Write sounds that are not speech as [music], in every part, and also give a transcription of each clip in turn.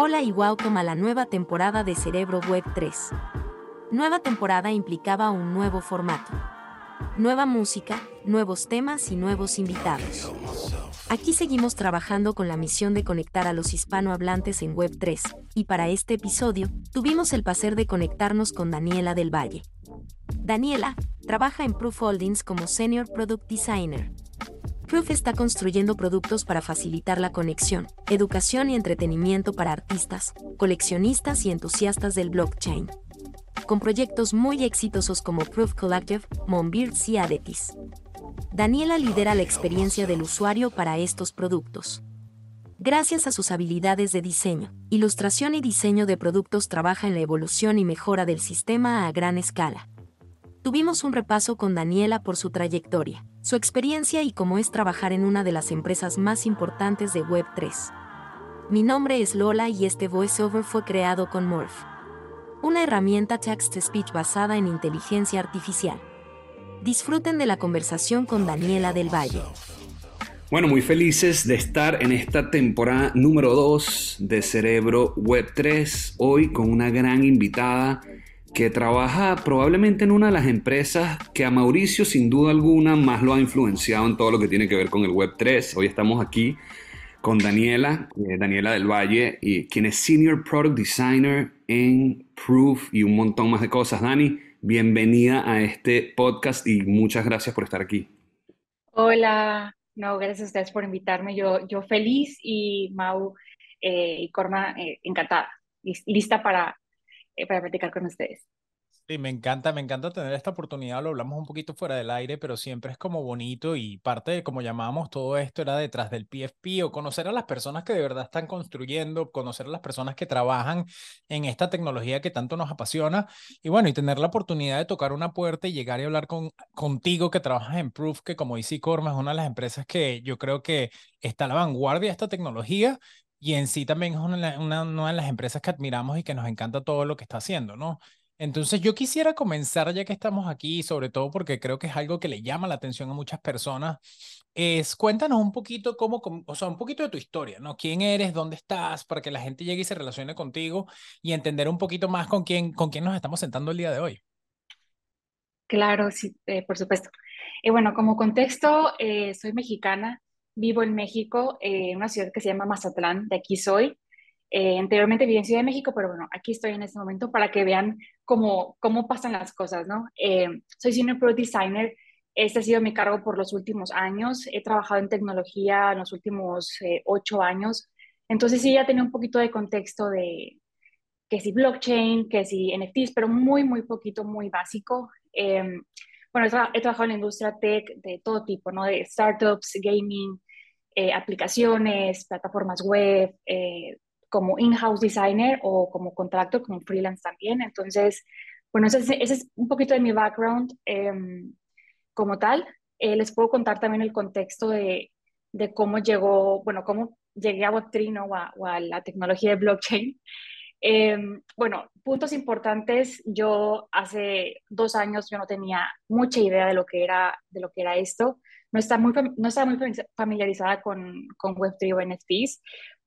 Hola y welcome a la nueva temporada de Cerebro Web 3. Nueva temporada implicaba un nuevo formato. Nueva música, nuevos temas y nuevos invitados. Aquí seguimos trabajando con la misión de conectar a los hispanohablantes en Web 3, y para este episodio, tuvimos el placer de conectarnos con Daniela del Valle. Daniela, trabaja en Proof Holdings como Senior Product Designer, Proof está construyendo productos para facilitar la conexión, educación y entretenimiento para artistas, coleccionistas y entusiastas del blockchain. Con proyectos muy exitosos como Proof Collective, Monbirds y Adetis. Daniela lidera la experiencia del usuario para estos productos. Gracias a sus habilidades de diseño, ilustración y diseño de productos trabaja en la evolución y mejora del sistema a gran escala. Tuvimos un repaso con Daniela por su trayectoria, su experiencia y cómo es trabajar en una de las empresas más importantes de Web3. Mi nombre es Lola y este voiceover fue creado con Morph, una herramienta text-to-speech basada en inteligencia artificial. Disfruten de la conversación con Daniela del Valle. Bueno, muy felices de estar en esta temporada número 2 de Cerebro Web 3, hoy con una gran invitada que trabaja probablemente en una de las empresas que a Mauricio sin duda alguna más lo ha influenciado en todo lo que tiene que ver con el Web3. Hoy estamos aquí con Daniela, eh, Daniela del Valle, y quien es Senior Product Designer en Proof y un montón más de cosas. Dani, bienvenida a este podcast y muchas gracias por estar aquí. Hola, no, gracias a ustedes por invitarme. Yo, yo feliz y Mau eh, y Corma eh, encantada, lista para eh, para platicar con ustedes. Sí, me encanta, me encanta tener esta oportunidad, lo hablamos un poquito fuera del aire, pero siempre es como bonito y parte de como llamábamos todo esto era detrás del PFP o conocer a las personas que de verdad están construyendo, conocer a las personas que trabajan en esta tecnología que tanto nos apasiona y bueno, y tener la oportunidad de tocar una puerta y llegar y hablar con, contigo que trabajas en Proof, que como dice Corma es una de las empresas que yo creo que está a la vanguardia de esta tecnología y en sí también es una, una, de las empresas que admiramos y que nos encanta todo lo que está haciendo, ¿no? Entonces yo quisiera comenzar, ya que estamos aquí, sobre todo porque creo que es algo que le llama la atención a muchas personas, es cuéntanos un poquito cómo, o sea, un poquito de tu historia, ¿no? ¿Quién eres? ¿Dónde estás? Para que la gente llegue y se relacione contigo y entender un poquito más con quién, con quién nos estamos sentando el día de hoy. Claro, sí, eh, por supuesto. Y bueno, como contexto, eh, soy mexicana, vivo en México, eh, en una ciudad que se llama Mazatlán, de aquí soy. Eh, anteriormente viví en Ciudad de México, pero bueno, aquí estoy en este momento para que vean cómo, cómo pasan las cosas, ¿no? Eh, soy Senior Pro Designer, este ha sido mi cargo por los últimos años, he trabajado en tecnología en los últimos ocho años, entonces sí ya tenía un poquito de contexto de que si blockchain, que si NFTs, pero muy, muy poquito, muy básico. bueno, he, he, trabajado en la industria tech de todo tipo, ¿no? De startups, gaming, eh, aplicaciones, plataformas web, eh, como in-house designer o como contractor, como freelance también. Entonces, bueno, ese, es un poquito de mi background em, como tal. Eh, les puedo contar también el contexto de, de cómo llegó, bueno, cómo llegué a Web3 o, a, o a la tecnología de blockchain. Em, bueno, puntos importantes. Yo hace dos años yo no tenía mucha idea de lo que era, de lo que era esto no está muy, no estaba muy familiarizada con, con Web3 o NFTs,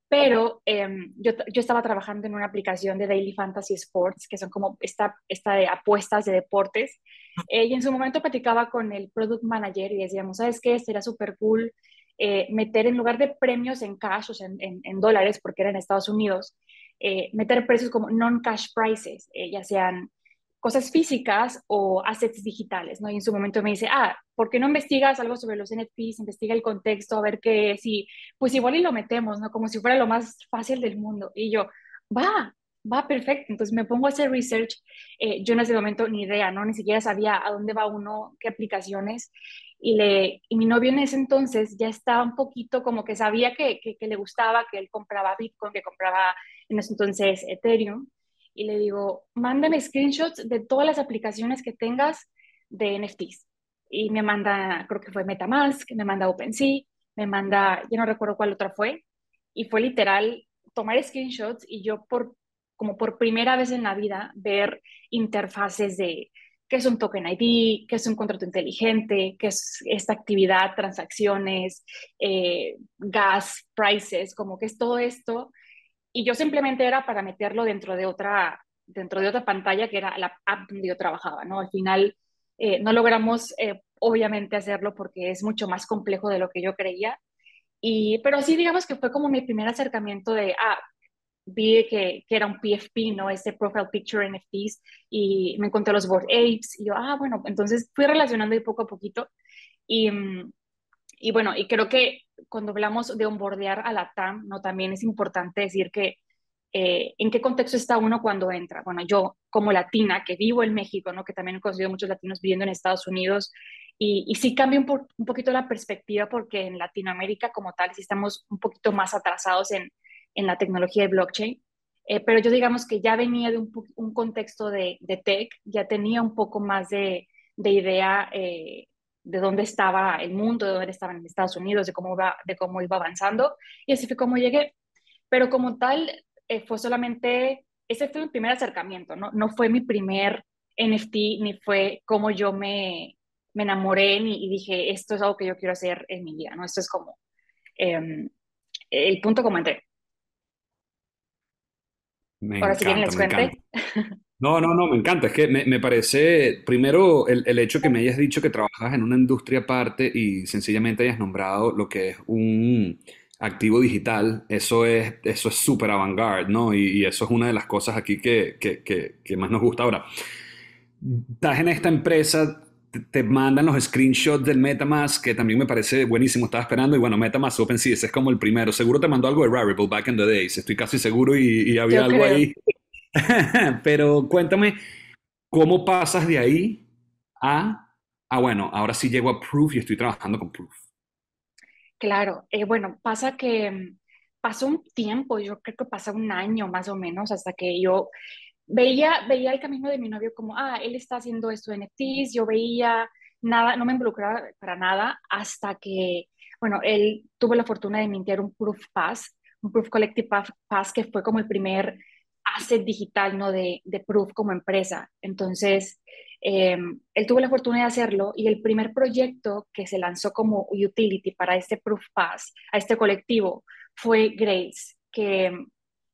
pero em, yo, yo, estaba trabajando en una aplicación de Daily Fantasy Sports, que son como esta, esta de apuestas de deportes, eh, y en su momento platicaba con el product manager y decíamos, ¿sabes qué? Sería súper cool eh, meter en lugar de premios en cash, o sea, en, en, dólares, porque era en Estados Unidos, eh, meter precios como non-cash prices, ya sean cosas físicas o assets digitales, ¿no? Y en su momento me dice, ah, ¿por qué no investigas algo sobre los NFTs? Investiga el contexto, a ver qué, si, pues igual y lo metemos, ¿no? Como si fuera lo más fácil del mundo. Y yo, va, va perfecto. Entonces me pongo a hacer research. Eh, yo en ese momento ni idea, ¿no? Ni siquiera sabía a dónde va uno, qué aplicaciones. Y, le, y mi novio en ese entonces ya estaba un poquito como que sabía que, que, que le gustaba, que él compraba Bitcoin, que compraba en ese entonces Ethereum y le digo, mándame screenshots de todas las aplicaciones que tengas de NFTs. Y me manda, creo que fue Metamask, me manda OpenSea, me manda, yo no recuerdo cuál otra fue, y fue literal tomar screenshots y yo por como por primera vez en la vida ver interfaces de qué es un token ID, qué es un contrato inteligente, qué es esta actividad, transacciones, eh, gas, prices, como que es todo esto. Y yo simplemente era para meterlo dentro de otra, dentro de otra pantalla que era la app donde yo trabajaba, ¿no? Al final eh, no logramos eh, obviamente hacerlo porque es mucho más complejo de lo que yo creía, y, pero sí digamos que fue como mi primer acercamiento de, ah, vi que, que, era un PFP, ¿no? Este Profile Picture NFTs, y me encontré los Board Apes, y yo, ah, bueno, entonces fui relacionando ahí poco a poquito, y, y bueno, y creo que cuando hablamos de onboardear a la TAM, ¿no? También es importante decir que eh, en qué contexto está uno cuando entra. Bueno, yo como latina, que vivo en México, ¿no? Que también he conocido muchos latinos viviendo en Estados Unidos, y, y sí cambia un, un, poquito la perspectiva porque en Latinoamérica como tal sí estamos un poquito más atrasados en, en la tecnología de blockchain. Eh, pero yo digamos que ya venía de un, un contexto de, de, tech, ya tenía un poco más de, de idea eh, de dónde estaba el mundo, de dónde estaban Estados Unidos, de cómo, iba, de cómo iba avanzando. Y así fue como llegué. Pero como tal, eh, fue solamente, ese fue mi primer acercamiento, ¿no? No fue mi primer NFT, ni fue como yo me, me enamoré ni, y dije, esto es algo que yo quiero hacer en mi vida, ¿no? Esto es como eh, el punto como entré. Me Ahora, si quieren les cuente. No, no, no, me encanta. Es que me, me parece, primero, el, el, hecho que me hayas dicho que trabajas en una industria aparte y sencillamente hayas nombrado lo que es un activo digital, eso es eso es súper avant-garde, ¿no? Y, y, eso es una de las cosas aquí que, que, que, que más nos gusta. Ahora, estás en esta empresa, te mandan los screenshots del MetaMask, que también me parece buenísimo, estaba esperando, y bueno, MetaMask OpenSea, ese es como el primero, seguro te mandó algo de Rarible back in the days, estoy casi seguro y, y había Yo algo creo. ahí. [laughs] Pero cuéntame, ¿cómo pasas de ahí a, a, bueno, ahora sí llego a Proof y estoy trabajando con Proof? Claro, eh, bueno, pasa que mm, pasó un tiempo, yo creo que pasa un año más o menos, hasta que yo veía, veía el camino de mi novio como, ah, él está haciendo esto de NFTs, yo veía nada, no me involucraba para nada, hasta que, bueno, él tuvo la fortuna de mintear un Proof Pass, un Proof Collective Pass, que fue como el primer asset digital, ¿no? De, de Proof como empresa. Entonces, eh, él tuvo la fortuna de hacerlo y el primer proyecto que se lanzó como utility para este Proof Pass, a este colectivo, fue Grace, que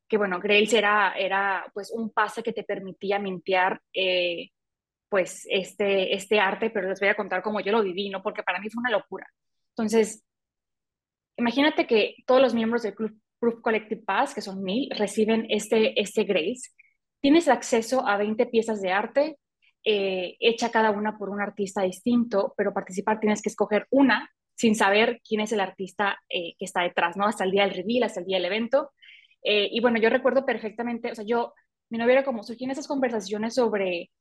que bueno, Grails era, era pues un pase que te permitía mintear eh, pues este, este arte, pero les voy a contar cómo yo lo viví, ¿no? Porque para mí fue una locura. Entonces, imagínate que todos los miembros del Club Proof Collective Pass, que son mil, reciben este, este Grails. Tienes acceso a 20 piezas de arte, eh, hecha cada una por un artista distinto, pero participar tienes que escoger una sin saber quién es el artista eh, que está detrás, ¿no? Hasta el día del reveal, hasta el día del evento. Eh, y bueno, yo recuerdo perfectamente, o sea, yo, mi novia era como, surgí en esas conversaciones sobre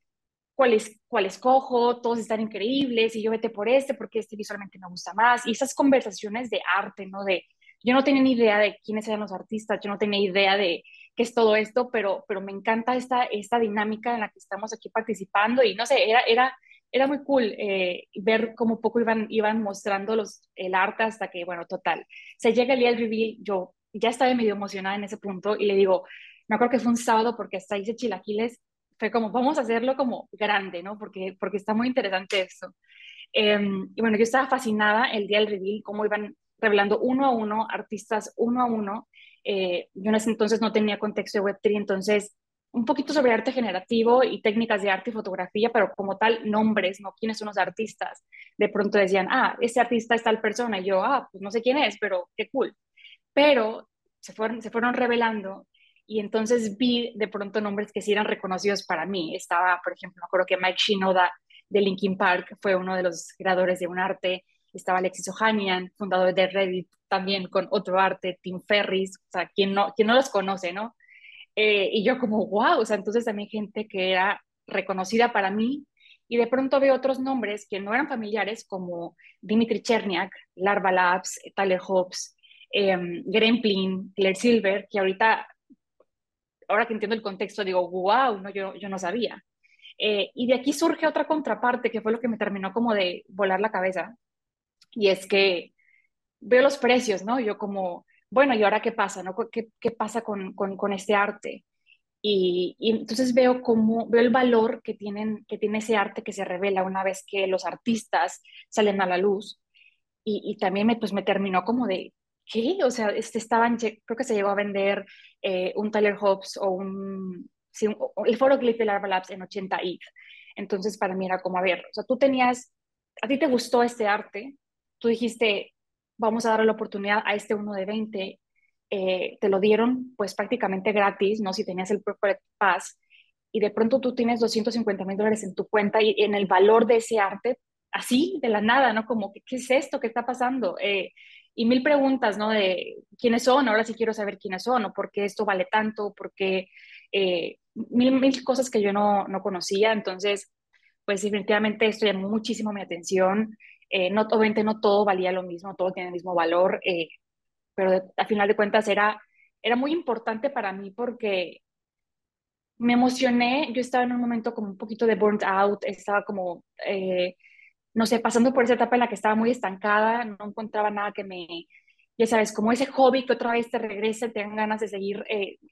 cuál, es, cuál escojo, todos están increíbles, y yo vete por este, porque este visualmente me gusta más, y esas conversaciones de arte, ¿no? De, yo no tenía ni idea de quiénes eran los artistas, yo no tenía idea de qué es todo esto, pero, pero me encanta esta, esta dinámica en la que estamos aquí participando, y no sé, era, era, era muy cool eh, ver cómo poco iban, iban mostrando los, el arte hasta que, bueno, total, se llega el día del reveal, yo ya estaba medio emocionada en ese punto y le digo, me acuerdo que fue un sábado porque hasta hice chilaquiles, fue como, vamos a hacerlo como grande, ¿no? Porque, porque está muy interesante esto. Eh, y bueno, yo estaba fascinada el día del reveal, cómo iban revelando uno a uno, artistas uno a uno. Eh, yo en ese entonces no tenía contexto de Web3, entonces un poquito sobre arte generativo y técnicas de arte y fotografía, pero como tal, nombres, ¿no? ¿Quiénes son los artistas? De pronto decían, ah, ese artista es tal persona, y yo, ah, pues no sé quién es, pero qué cool pero se fueron, se fueron revelando y entonces vi de pronto nombres que sí eran reconocidos para mí. Estaba, por ejemplo, me acuerdo que Mike Shinoda de Linkin Park fue uno de los creadores de un arte. Estaba Alexis Ohanian, fundador de Reddit, también con otro arte, Tim Ferris, o sea, quien no, quien no los conoce, ¿no? Eh, y yo como, wow, o sea, entonces también gente que era reconocida para mí. Y de pronto veo otros nombres que no eran familiares, como Dimitri Cherniak, Larva Labs, Tyler Hobbs, eh, Gremplin, Claire Silver, que ahorita, ahora que entiendo el contexto, digo, wow, no, yo, yo no sabía. Eh, y de aquí surge otra contraparte, que fue lo que me terminó como de volar la cabeza, y es que veo los precios, ¿no? Yo como, bueno, ¿y ahora qué pasa, no? ¿Qué, qué pasa con, con, con, este arte? Y, y, entonces veo como, veo el valor que, tienen, que tiene ese arte que se revela una vez que los artistas salen a la luz. Y, y también me, pues me terminó como de, ¿qué? O sea, este, estaban, creo que se llegó a vender eh, un Tyler Hobbs o un, sí, un el foro Clip de Larva Labs en 80 ETH. Entonces, para mí era como, a ver, o sea, tú tenías, a ti te gustó este arte, tú dijiste, vamos a darle la oportunidad a este uno de 20, eh, te lo dieron pues prácticamente gratis, ¿no? Si tenías el Perfect Pass, y de pronto tú tienes 250 mil dólares en tu cuenta y en el valor de ese arte, así, de la nada, ¿no? Como, ¿qué, es esto? ¿Qué está pasando? Eh, y mil preguntas, ¿no? De quiénes son, ahora sí quiero saber quiénes son, o por qué esto vale tanto, por qué eh, mil, mil cosas que yo no, no conocía. Entonces, pues definitivamente esto llamó muchísimo mi atención. Eh, no, obviamente no todo valía lo mismo, todo tiene el mismo valor, eh, pero a final de cuentas era, era muy importante para mí porque me emocioné, yo estaba en un momento como un poquito de burnt out, estaba como, eh, no sé, pasando por esa etapa en la que estaba muy estancada, no encontraba nada que me, ya sabes, como ese hobby que otra vez te regresa, te ganas de seguir,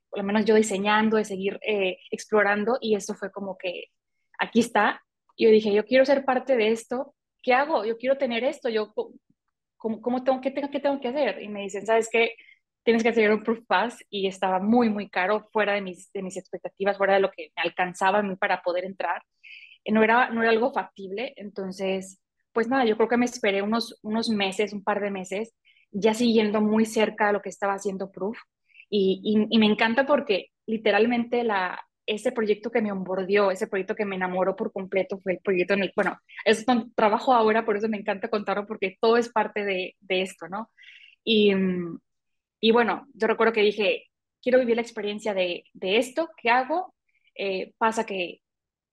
por lo menos yo diseñando, de seguir explorando, y eso fue como que aquí está. Yo dije, yo quiero ser parte de esto, ¿qué hago? Yo quiero tener esto, yo, ¿cómo, cómo tengo, qué, tengo, qué tengo que hacer? Y me dicen, ¿sabes qué? Tienes que hacer un Proof Pass y estaba muy, muy caro, fuera de mis, de mis expectativas, fuera de lo que me alcanzaba a mí para poder entrar. No era, no era algo factible, entonces, pues nada, yo creo que me esperé unos, unos meses, un par de meses, ya siguiendo muy cerca lo que estaba haciendo Proof. Y, y, y me encanta porque literalmente la, ese proyecto que me onboardió, ese proyecto que me enamoró por completo fue el proyecto en el, bueno, es donde trabajo ahora, por eso me encanta contarlo, porque todo es parte de, de esto, ¿no? Y, y, bueno, yo recuerdo que dije, quiero vivir la experiencia de, de esto, ¿qué hago? Eh, pasa que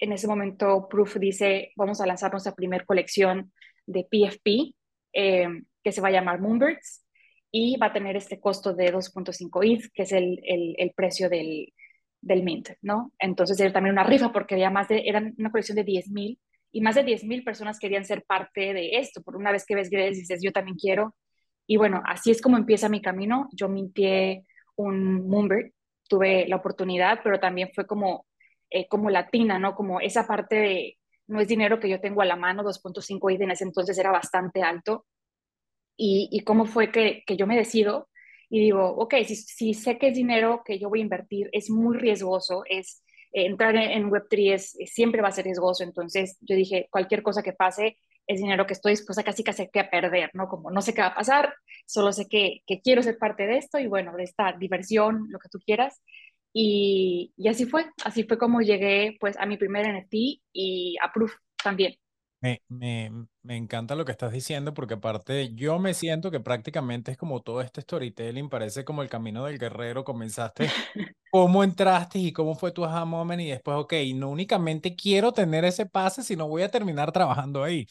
en ese momento Proof dice, vamos a lanzar nuestra primera colección de PFP, eh, que se va a llamar Moonbirds, y va a tener este costo de 2.5 ETH, que es el, el, precio del, del Mint, ¿no? Entonces era también una rifa porque había más de, eran una colección de 10.000 y más de 10.000 personas querían ser parte de esto. Por una vez que ves Gredes dices, yo también quiero. Y bueno, así es como empieza mi camino. Yo mintié un Moonbird, tuve la oportunidad, pero también fue como, eh, como latina, ¿no? Como esa parte de, no es dinero que yo tengo a la mano, 2.5 y en ese entonces era bastante alto. Y, y cómo fue que, que yo me decido y digo, ok, si, sé que es dinero que yo voy a invertir, es muy riesgoso, es eh, entrar en, Web3 es, siempre va a ser riesgoso, entonces yo dije, cualquier cosa que pase es dinero que estoy dispuesta casi casi a perder, ¿no? Como no sé qué va a pasar, solo sé que, que quiero ser parte de esto y bueno, de esta diversión, lo que tú quieras. Y, y así fue, así fue como llegué pues a mi primer NFT y a Proof también. Me, me, me, encanta lo que estás diciendo porque aparte yo me siento que prácticamente es como todo este storytelling, parece como el camino del guerrero, comenzaste, [laughs] cómo entraste y cómo fue tu aha moment y después, ok, no únicamente quiero tener ese pase, sino voy a terminar trabajando ahí.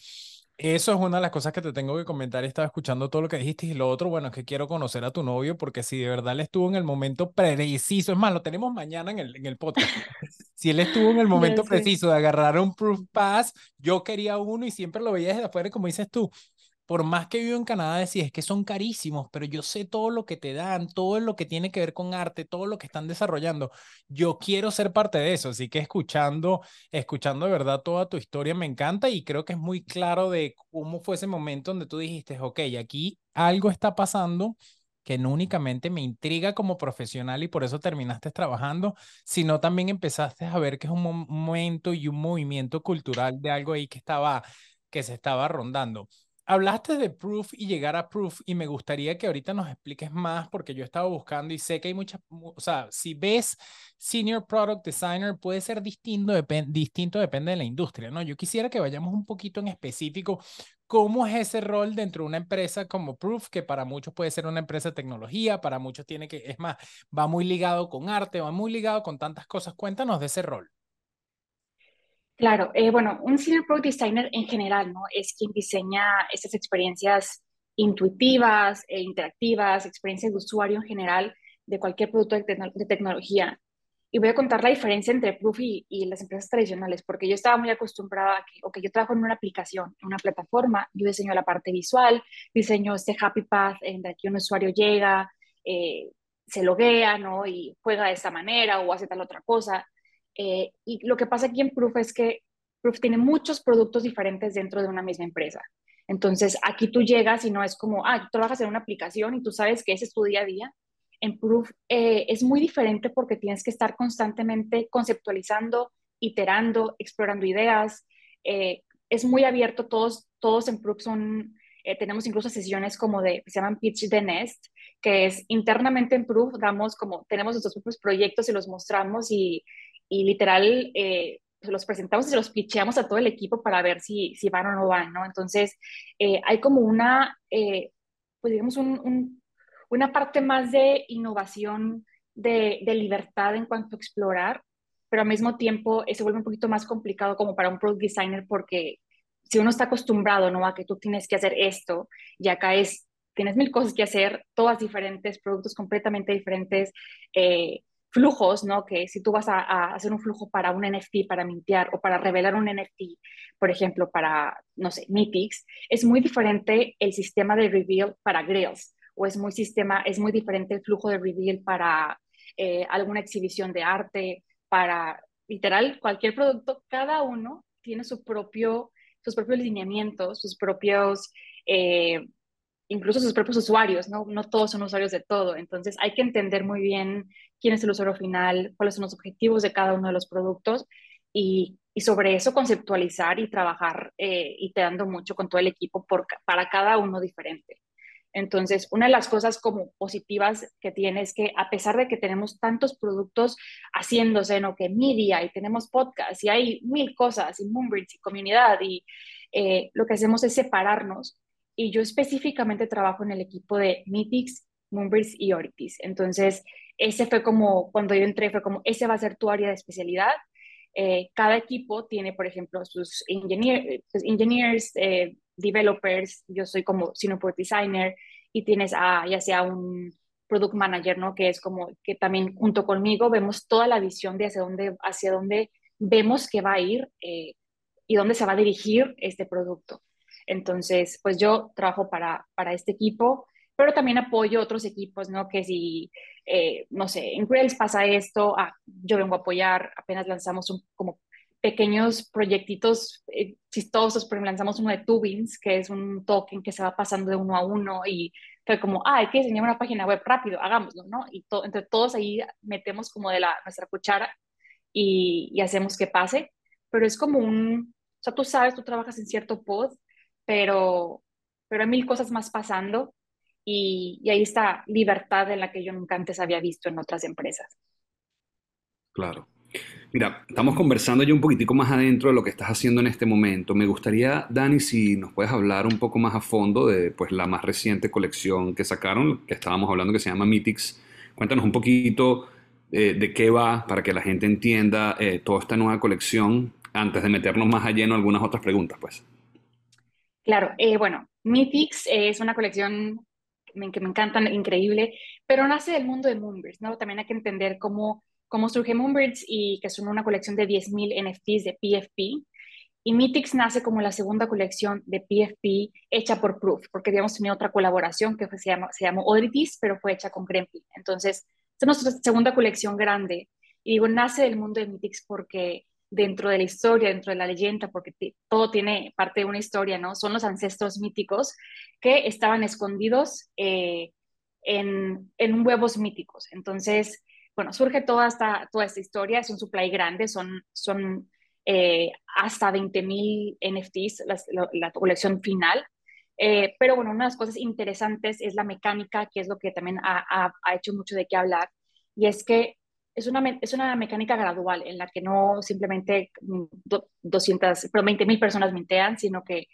Eso es una de las cosas que te tengo que comentar. Estaba escuchando todo lo que dijiste y lo otro, bueno, es que quiero conocer a tu novio porque si de verdad él estuvo en el momento preciso, es más, lo tenemos mañana en el, en el podcast. [laughs] si él estuvo en el momento preciso de agarrar un proof pass, yo quería uno y siempre lo veía desde afuera, como dices tú, por más que vivo en Canadá, decía, es que son carísimos, pero yo sé todo lo que te dan, todo lo que tiene que ver con arte, todo lo que están desarrollando. Yo quiero ser parte de eso, así que escuchando, escuchando de verdad toda tu historia me encanta y creo que es muy claro de cómo fue ese momento donde tú dijiste, ok, aquí algo está pasando que no únicamente me intriga como profesional y por eso terminaste trabajando, sino también empezaste a ver que es un momento y un movimiento cultural de algo ahí que estaba que se estaba rondando hablaste de Proof y llegar a Proof y me gustaría que ahorita nos expliques más porque yo estaba buscando y sé que hay muchas, o sea, si ves Senior Product Designer puede ser distinto, distinto depende de la industria, ¿no? Yo quisiera que vayamos un poquito en específico cómo es ese rol dentro de una empresa como Proof, que para muchos puede ser una empresa de tecnología, para muchos tiene que, es más, va muy ligado con arte, va muy ligado con tantas cosas. Cuéntanos de ese rol. Claro, eh, bueno, un Senior Product Designer en general, ¿no? Es quien diseña esas experiencias intuitivas e interactivas, experiencias de usuario en general de cualquier producto de, tecnología. Y voy a contar la diferencia entre Proof y, las empresas tradicionales, porque yo estaba muy acostumbrada a que, yo trabajo en una aplicación, en una plataforma, yo diseño la parte visual, diseño este happy path en el que un usuario llega, eh, se loguea, ¿no? Y juega de esta manera o hace tal otra cosa eh, y lo que pasa aquí en Proof es que Proof tiene muchos productos diferentes dentro de una misma empresa. Entonces, aquí tú llegas y no es como, ah, tú trabajas en una aplicación y tú sabes que ese es tu día a día. En Proof eh, es muy diferente porque tienes que estar constantemente conceptualizando, iterando, explorando ideas. Eh, es muy abierto, todos, todos en Proof son, eh, tenemos incluso sesiones como de, se llaman Pitch the Nest, que es internamente en Proof, damos como, tenemos nuestros propios proyectos y los mostramos y, y literal los presentamos y los pitcheamos a todo el equipo para ver si, si van o no van, ¿no? Entonces, eh, hay como una, eh, pues digamos, un, una parte más de innovación, de, de, libertad en cuanto a explorar, pero al mismo tiempo eh, se vuelve un poquito más complicado como para un product designer porque si uno está acostumbrado, ¿no? A que tú tienes que hacer esto y acá es, tienes mil cosas que hacer, todas diferentes, productos completamente diferentes, eh, flujos, ¿no? Que si tú vas a, hacer un flujo para un NFT, para mintear o para revelar un NFT, por ejemplo, para, no sé, Mythics, es muy diferente el sistema de reveal para Grails o es muy, sistema, es muy diferente el flujo de reveal para eh, alguna exhibición de arte, para literal cualquier producto, cada uno tiene su propio, sus propios lineamientos, sus propios... Eh, incluso sus propios usuarios, ¿no? No todos son usuarios de todo. Entonces hay que entender muy bien quién es el usuario final, cuáles son los objetivos de cada uno de los productos y, sobre eso conceptualizar y trabajar eh, y te dando mucho con todo el equipo para cada uno diferente. Entonces, una de las cosas como positivas que tiene es que a pesar de que tenemos tantos productos haciéndose, ¿no? Que media y tenemos podcast y hay mil cosas y Moonbridge y comunidad y eh, lo que hacemos es separarnos y yo específicamente trabajo en el equipo de Mythics, Moonbirds y Oritis. Entonces, ese fue como, cuando yo entré, fue como, ese va a ser tu área de especialidad. Eh, cada equipo tiene, por ejemplo, sus engineer, pues, engineers, eh, developers, yo soy como senior product designer, y tienes a, ya sea un product manager, ¿no? Que es como que también junto conmigo vemos toda la visión de hacia dónde, hacia dónde vemos que va a ir eh, y dónde se va a dirigir este producto. Entonces, pues yo trabajo para, para este equipo, pero también apoyo otros equipos, ¿no? Que si, eh, no sé, en Grails pasa esto, ah, yo vengo a apoyar, apenas lanzamos un, como pequeños proyectitos eh, chistosos, pero lanzamos uno de Tubins, que es un token que se va pasando de uno a uno y fue como, ah, hay que diseñar una página web rápido, hagámoslo, ¿no? Y entre todos ahí metemos como de la, nuestra cuchara y, y, hacemos que pase, pero es como un, o sea, tú sabes, tú trabajas en cierto pod pero, pero hay mil cosas más pasando y, y hay esta libertad en la que yo nunca antes había visto en otras empresas. Claro. Mira, estamos conversando ya un poquitico más adentro de lo que estás haciendo en este momento. Me gustaría, Dani, si nos puedes hablar un poco más a fondo de pues, la más reciente colección que sacaron, que estábamos hablando, que se llama Mythics. Cuéntanos un poquito eh, de qué va para que la gente entienda eh, toda esta nueva colección antes de meternos más a lleno algunas otras preguntas, pues. Claro, eh, bueno, Mythics es una colección que me, encanta, increíble, pero nace del mundo de Moonbirds, ¿no? También hay que entender cómo, cómo surge Moonbirds y que son una colección de 10.000 NFTs de PFP. Y Mythics nace como la segunda colección de PFP hecha por Proof, porque habíamos tenido otra colaboración que se, llama, se llamó Oddities, pero fue hecha con Gremlin. Entonces, es nuestra segunda colección grande. Y digo, nace del mundo de Mythics porque dentro de la historia, dentro de la leyenda, porque todo tiene parte de una historia, ¿no? Son los ancestros míticos que estaban escondidos eh, en, en, huevos míticos. Entonces, bueno, surge toda esta, toda esta historia, es un supply grande, son, son eh, hasta 20.000 NFTs la, colección final. Eh, pero bueno, una de las cosas interesantes es la mecánica, que es lo que también ha, ha hecho mucho de qué hablar, y es que es una, es una mecánica gradual en la que no simplemente 200, pero 20 mil personas mintean, sino que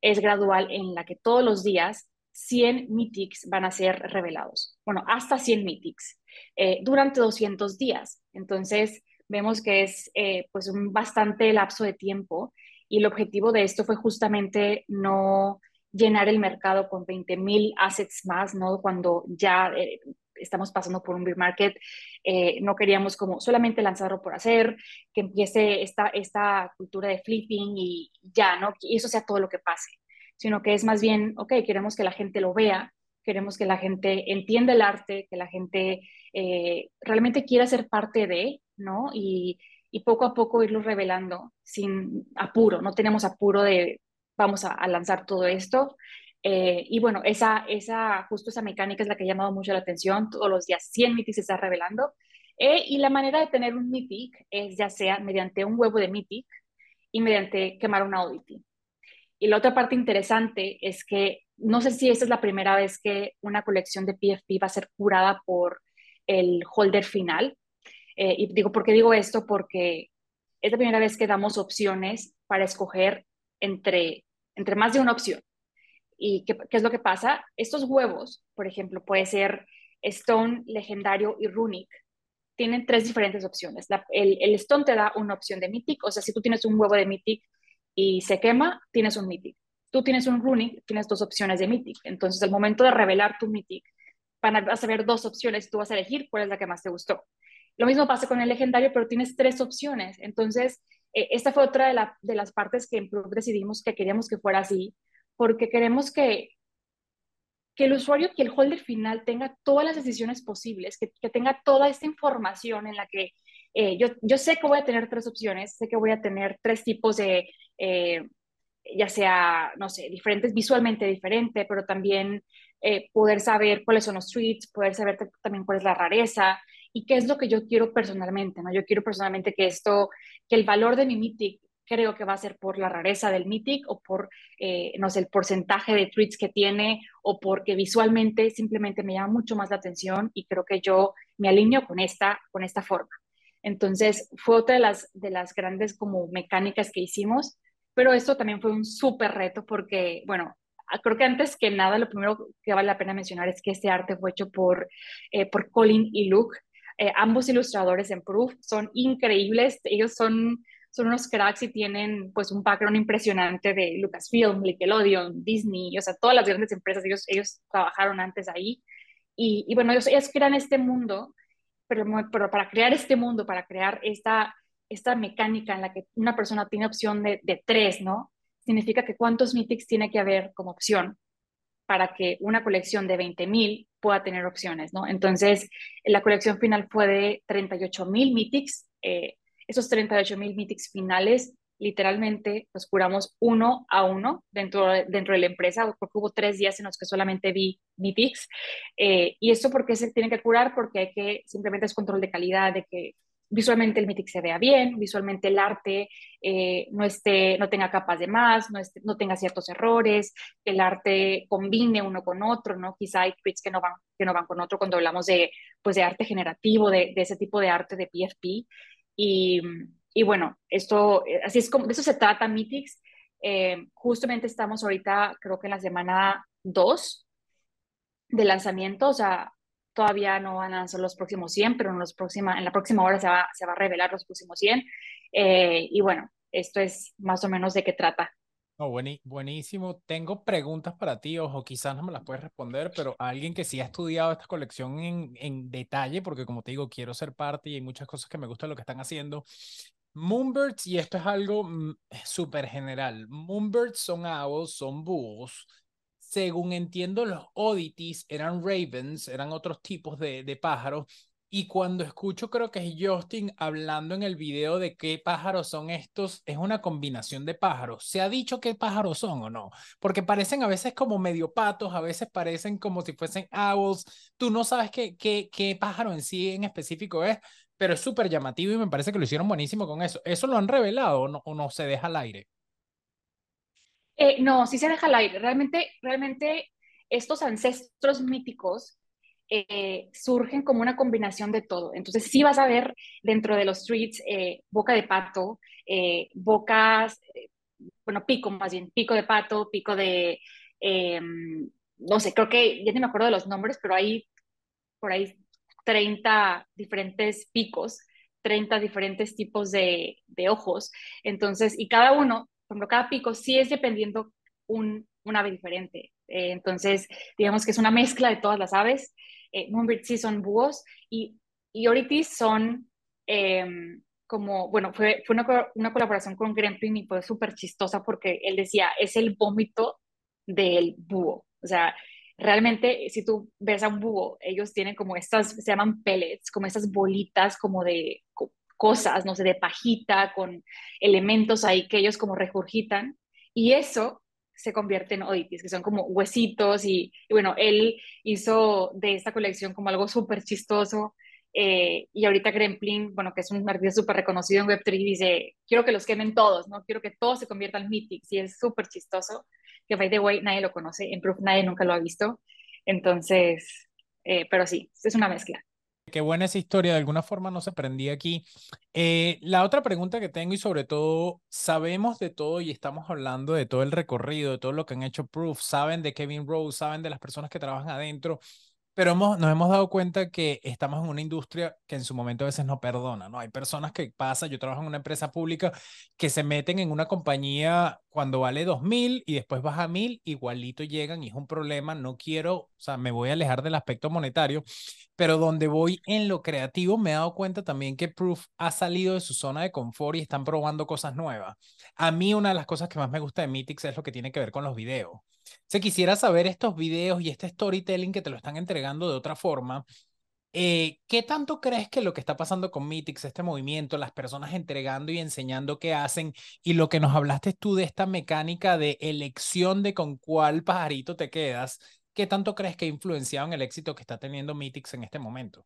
es gradual en la que todos los días 100 mythics van a ser revelados. Bueno, hasta 100 mythics eh, durante 200 días. Entonces, vemos que es eh, pues un bastante lapso de tiempo y el objetivo de esto fue justamente no llenar el mercado con 20 mil assets más, ¿no? Cuando ya eh, estamos pasando por un bear market, eh, no queríamos como solamente lanzarlo por hacer, que empiece esta, esta cultura de flipping y ya, ¿no? Y eso sea todo lo que pase, sino que es más bien, ok, queremos que la gente lo vea, queremos que la gente entienda el arte, que la gente eh, realmente quiera ser parte de, ¿no? Y, y poco a poco irlo revelando sin apuro, no tenemos apuro de vamos a, lanzar todo esto. Eh, y bueno, esa, esa, justo esa mecánica es la que ha llamado mucho la atención. Todos los días 100 Mythics se está revelando. Eh, y la manera de tener un Mythic es ya sea mediante un huevo de Mythic y mediante quemar una Oddity. Y la otra parte interesante es que no sé si esta es la primera vez que una colección de PFP va a ser curada por el holder final. Eh, y digo, ¿por qué digo esto? Porque es la primera vez que damos opciones para escoger entre, entre más de una opción. ¿Y qué, es lo que pasa? Estos huevos, por ejemplo, puede ser Stone, Legendario y Runic, tienen tres diferentes opciones. el, Stone te da una opción de Mythic, o sea, si tú tienes un huevo de Mythic y se quema, tienes un Mythic. Tú tienes un Runic, tienes dos opciones de Mythic. Entonces, al momento de revelar tu Mythic, van a, vas a ver dos opciones, tú vas a elegir cuál es la que más te gustó. Lo mismo pasa con el legendario, pero tienes tres opciones. Entonces, eh, esta fue otra de, de, las partes que en Proof decidimos que queríamos que fuera así, porque queremos que, que el usuario, que el holder final tenga todas las decisiones posibles, que, que tenga toda esta información en la que eh, yo, yo, sé que voy a tener tres opciones, sé que voy a tener tres tipos de, eh, ya sea, no sé, diferentes, visualmente diferente, pero también poder saber cuáles son los tweets, poder saber también cuál es la rareza, y qué es lo que yo quiero personalmente, ¿no? Yo quiero personalmente que esto, que el valor de mi Mythic creo que va a ser por la rareza del Mythic o por, eh, no sé, el porcentaje de tweets que tiene o porque visualmente simplemente me llama mucho más la atención y creo que yo me alineo con esta, con esta forma. Entonces, fue otra de las, de las grandes como mecánicas que hicimos, pero esto también fue un súper reto porque, bueno, creo que antes que nada, lo primero que vale la pena mencionar es que este arte fue hecho por, eh, por Colin y Luke, eh, ambos ilustradores en Proof son increíbles, ellos son, son unos cracks y tienen pues un background impresionante de Lucasfilm, Nickelodeon, Disney, o sea, todas las grandes empresas, ellos, ellos trabajaron antes ahí. Y, bueno, ellos, ellos, crean este mundo, pero, para crear este mundo, para crear esta, esta mecánica en la que una persona tiene opción de, tres, ¿no? Significa que cuántos mythics tiene que haber como opción para que una colección de 20.000 pueda tener opciones, ¿no? Entonces, la colección final fue de 38.000 Mythics. Eh, esos 38.000 Mythics finales, literalmente, los curamos uno a uno dentro, dentro de la empresa, porque hubo tres días en los que solamente vi Mythics. Eh, y esto porque se tiene que curar, porque hay que, simplemente es control de calidad, de que visualmente el Mythic se vea bien, visualmente el arte eh, no, esté, no tenga capas de más, no, no tenga ciertos errores, que el arte combine uno con otro, ¿no? Quizá hay tweets que no van, que no van con otro cuando hablamos de, pues, de arte generativo, de, de ese tipo de arte de PFP. Y, bueno, esto, eh, así es como, de eso se trata Mythics. Eh, justamente estamos ahorita, creo que en la semana 2 de lanzamiento, o sea, todavía no van a ser los próximos 100, pero en, los próxima, en la próxima hora se va, se va a revelar los próximos 100. Eh, y bueno, esto es más o menos de qué trata. Oh, buenísimo. Tengo preguntas para ti, ojo, quizás no me las puedes responder, pero alguien que sí ha estudiado esta colección en, en detalle, porque como te digo, quiero ser parte y hay muchas cosas que me gustan lo que están haciendo. Moonbirds, y esto es algo mm, súper general, Moonbirds son owls, son búhos, según entiendo, los oddities eran ravens, eran otros tipos de, de pájaros. Y cuando escucho, creo que es Justin hablando en el video de qué pájaros son estos, es una combinación de pájaros. ¿Se ha dicho qué pájaros son o no? Porque parecen a veces como medio patos, a veces parecen como si fuesen owls. Tú no sabes qué, qué, qué pájaro en sí en específico es, pero es súper llamativo y me parece que lo hicieron buenísimo con eso. ¿Eso lo han revelado o no, o no se deja al aire? Eh, no, sí se deja al aire. Realmente, realmente estos ancestros míticos eh, surgen como una combinación de todo. Entonces sí vas a ver dentro de los streets eh, boca de pato, bocas, bueno, pico más bien, pico de pato, pico de, em, no sé, creo que ya no me acuerdo de los nombres, pero hay por ahí 30 diferentes picos. 30 diferentes tipos de, de ojos. Entonces, y cada uno ejemplo, cada pico sí es dependiendo un, un ave diferente. Eh, entonces, digamos que es una mezcla de todas las aves. Eh, Moonbird sí son búhos y, y son em, como, bueno, fue, fue una, una, colaboración con Gremlin y fue súper chistosa porque él decía, es el vómito del búho. O sea, realmente si tú ves a un búho, ellos tienen como estas, se llaman pellets, como estas bolitas como de cosas, no sé, de pajita, con elementos ahí que ellos como regurgitan. Y eso se convierte en oddities, que son como huesitos y, bueno, él hizo de esta colección como algo súper chistoso eh, y ahorita Gremplin, bueno, que es un artista súper reconocido en Web3, dice, quiero que los quemen todos, ¿no? Quiero que todos se conviertan en Mythics y es súper chistoso, que by the way nadie lo conoce, en Proof nadie nunca lo ha visto, entonces, eh, pero sí, es una mezcla. Qué buena esa historia, de alguna forma no se prendía aquí. Eh, la otra pregunta que tengo y sobre todo, sabemos de todo y estamos hablando de todo el recorrido, de todo lo que han hecho Proof, saben de Kevin Rose, saben de las personas que trabajan adentro, pero hemos, nos hemos dado cuenta que estamos en una industria que en su momento a veces no perdona, ¿no? Hay personas que pasan, yo trabajo en una empresa pública, que se meten en una compañía cuando vale 2.000 y después baja a 1.000, igualito llegan y es un problema, no quiero, o sea, me voy a alejar del aspecto monetario, pero donde voy en lo creativo me he dado cuenta también que Proof ha salido de su zona de confort y están probando cosas nuevas. A mí una de las cosas que más me gusta de Mythics es lo que tiene que ver con los videos. Se quisiera saber estos videos y este storytelling que te lo están entregando de otra forma. Eh, ¿Qué tanto crees que lo que está pasando con Mythics, este movimiento, las personas entregando y enseñando qué hacen y lo que nos hablaste tú de esta mecánica de elección de con cuál pajarito te quedas, qué tanto crees que ha influenciado en el éxito que está teniendo Mythics en este momento?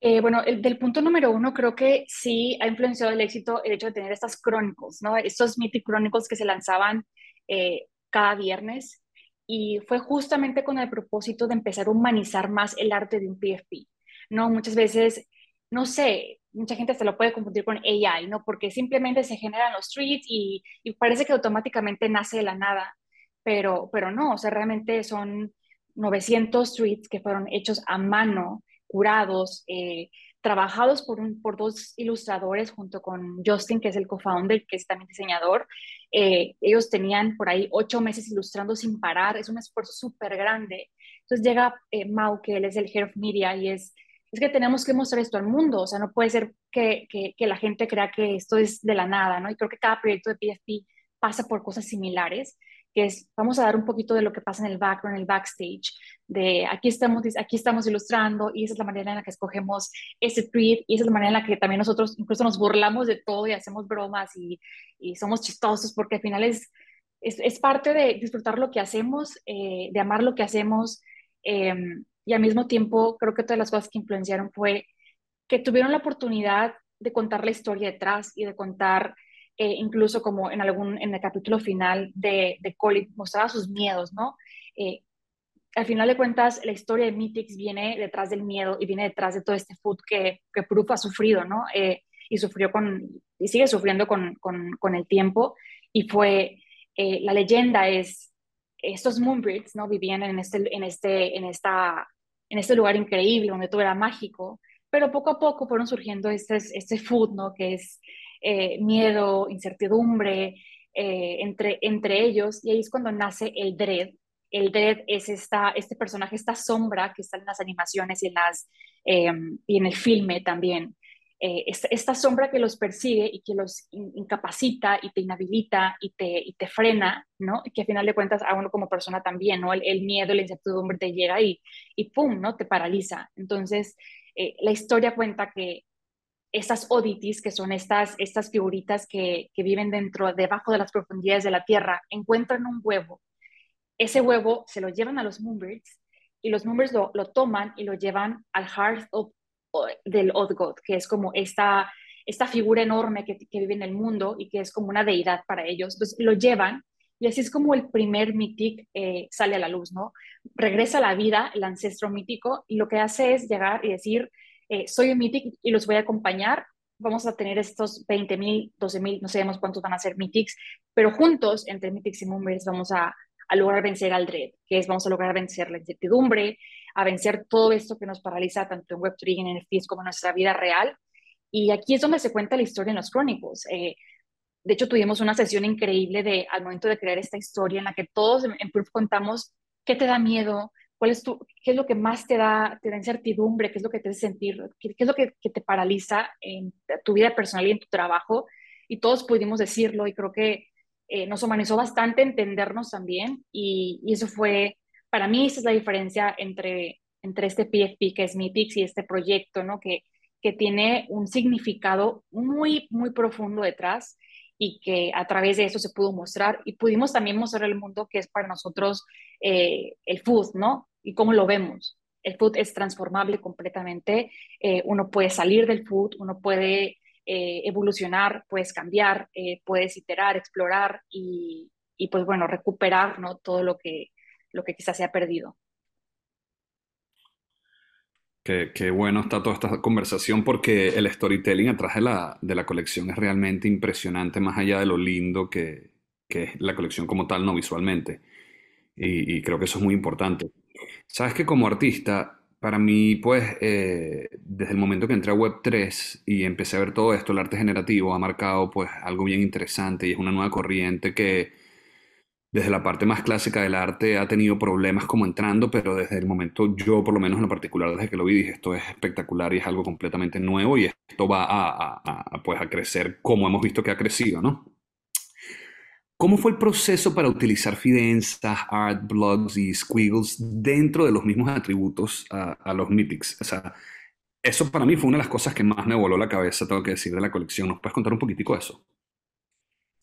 Eh, bueno, el, del punto número uno, creo que sí ha influenciado el éxito el hecho de tener estas crónicos, ¿no? Estos Mythic Chronicles que se lanzaban eh, cada viernes y fue justamente con el propósito de empezar a humanizar más el arte de un PFP, ¿no? Muchas veces, no sé, mucha gente se lo puede confundir con AI, ¿no? Porque simplemente se generan los tweets y, parece que automáticamente nace de la nada, pero, pero no, o sea, realmente son 900 tweets que fueron hechos a mano, curados, eh, trabajados por, un, por dos ilustradores junto con Justin, que es el co-founder, que es también diseñador. Eh, ellos tenían por ahí ocho meses ilustrando sin parar, es un esfuerzo súper grande. Entonces llega eh, Mau, que él es el Head of Media, y es, es que tenemos que mostrar esto al mundo, o sea, no puede ser que, que, la gente crea que esto es de la nada, ¿no? Y creo que cada proyecto de PFP pasa por cosas similares que es, vamos a dar un poquito de lo que pasa en el background, en el backstage, de aquí estamos, aquí estamos ilustrando y esa es la manera en la que escogemos ese tweet y esa es la manera en la que también nosotros incluso nos burlamos de todo y hacemos bromas y, y somos chistosos porque al final es, es, parte de disfrutar lo que hacemos, eh, de amar lo que hacemos em, y al mismo tiempo creo que todas las cosas que influenciaron fue que tuvieron la oportunidad de contar la historia detrás y de contar eh, incluso como en algún, en el capítulo final de, de Colin, mostraba sus miedos, ¿no? Eh, al final de cuentas, la historia de Mythics viene detrás del miedo y viene detrás de todo este food que, que Proof ha sufrido, ¿no? Eh, y sufrió con, y sigue sufriendo con, con, con el tiempo. Y fue, la leyenda es, estos Moonbirds, ¿no? Vivían en este, en este, en esta, en este lugar increíble donde todo era mágico, pero poco a poco fueron surgiendo este, este food, ¿no? Que es eh, miedo, incertidumbre eh, entre, entre ellos, y ahí es cuando nace el Dread. El Dread es esta, este personaje, esta sombra que está en las animaciones y en, las, em, y en el filme también. Eh, esta, sombra que los persigue y que los incapacita y te inhabilita y te, y te frena, ¿no? Que al final de cuentas a uno como persona también, ¿no? El, el miedo, la incertidumbre te llega y, y ¡pum!, ¿no? Te paraliza. Entonces, la historia cuenta que estas oddities, que son estas, estas figuritas que, que, viven dentro, debajo de las profundidades de la Tierra, encuentran un huevo. Ese huevo se lo llevan a los Moonbirds y los Moonbirds lo, lo toman y lo llevan al Hearth of, del Odd God, que es como esta, esta figura enorme que, que, vive en el mundo y que es como una deidad para ellos. Entonces lo llevan y así es como el primer Mythic eh, sale a la luz, ¿no? Regresa a la vida el ancestro mítico y lo que hace es llegar y decir, eh, soy un Mythic y los voy a acompañar. Vamos a tener estos 20 mil, 12 mil, no sabemos cuántos van a ser Mythics, pero juntos, entre Mythics y Moonbirds, vamos a, a lograr vencer al Dread, que es vamos a lograr vencer la incertidumbre, a vencer todo esto que nos paraliza tanto en Web3 en NFTs como en nuestra vida real. Y aquí es donde se cuenta la historia en los crónicos. Eh, de hecho, tuvimos una sesión increíble de, al momento de crear esta historia en la que todos en Proof contamos qué te da miedo, ¿Cuál es tu, ¿Qué es lo que más te da, te da incertidumbre? ¿Qué es lo que te hace sentir? ¿Qué, es lo que, que, te paraliza en tu vida personal y en tu trabajo? Y todos pudimos decirlo y creo que eh, nos humanizó bastante entendernos también y, y, eso fue, para mí esa es la diferencia entre, entre este PFP que es Mythics y este proyecto, ¿no? Que, que tiene un significado muy, muy profundo detrás y que a través de eso se pudo mostrar y pudimos también mostrar al mundo que es para nosotros eh, el food, ¿no? Y cómo lo vemos. El food es transformable completamente, eh, uno puede salir del food, uno puede eh, evolucionar, puedes cambiar, puedes iterar, explorar y, y, pues bueno, recuperar, ¿no? Todo lo que, lo que quizás se ha perdido. Qué, bueno está toda esta conversación porque el storytelling atrás de la, de la colección es realmente impresionante, más allá de lo lindo que, que es la colección como tal, no visualmente. Y, creo que eso es muy importante. Sabes que como artista, para mí, pues, eh, desde el momento que entré a Web3 y empecé a ver todo esto, el arte generativo ha marcado pues algo bien interesante y es una nueva corriente que desde la parte más clásica del arte ha tenido problemas como entrando, pero desde el momento, yo por lo menos en lo particular, desde que lo vi, dije, esto es espectacular y es algo completamente nuevo y esto va a, pues, a crecer como hemos visto que ha crecido, ¿no? ¿Cómo fue el proceso para utilizar fidenzas, art, blogs y squiggles dentro de los mismos atributos a, los mythics? O sea, eso para mí fue una de las cosas que más me voló la cabeza, tengo que decir, de la colección. ¿Nos puedes contar un poquitico de eso?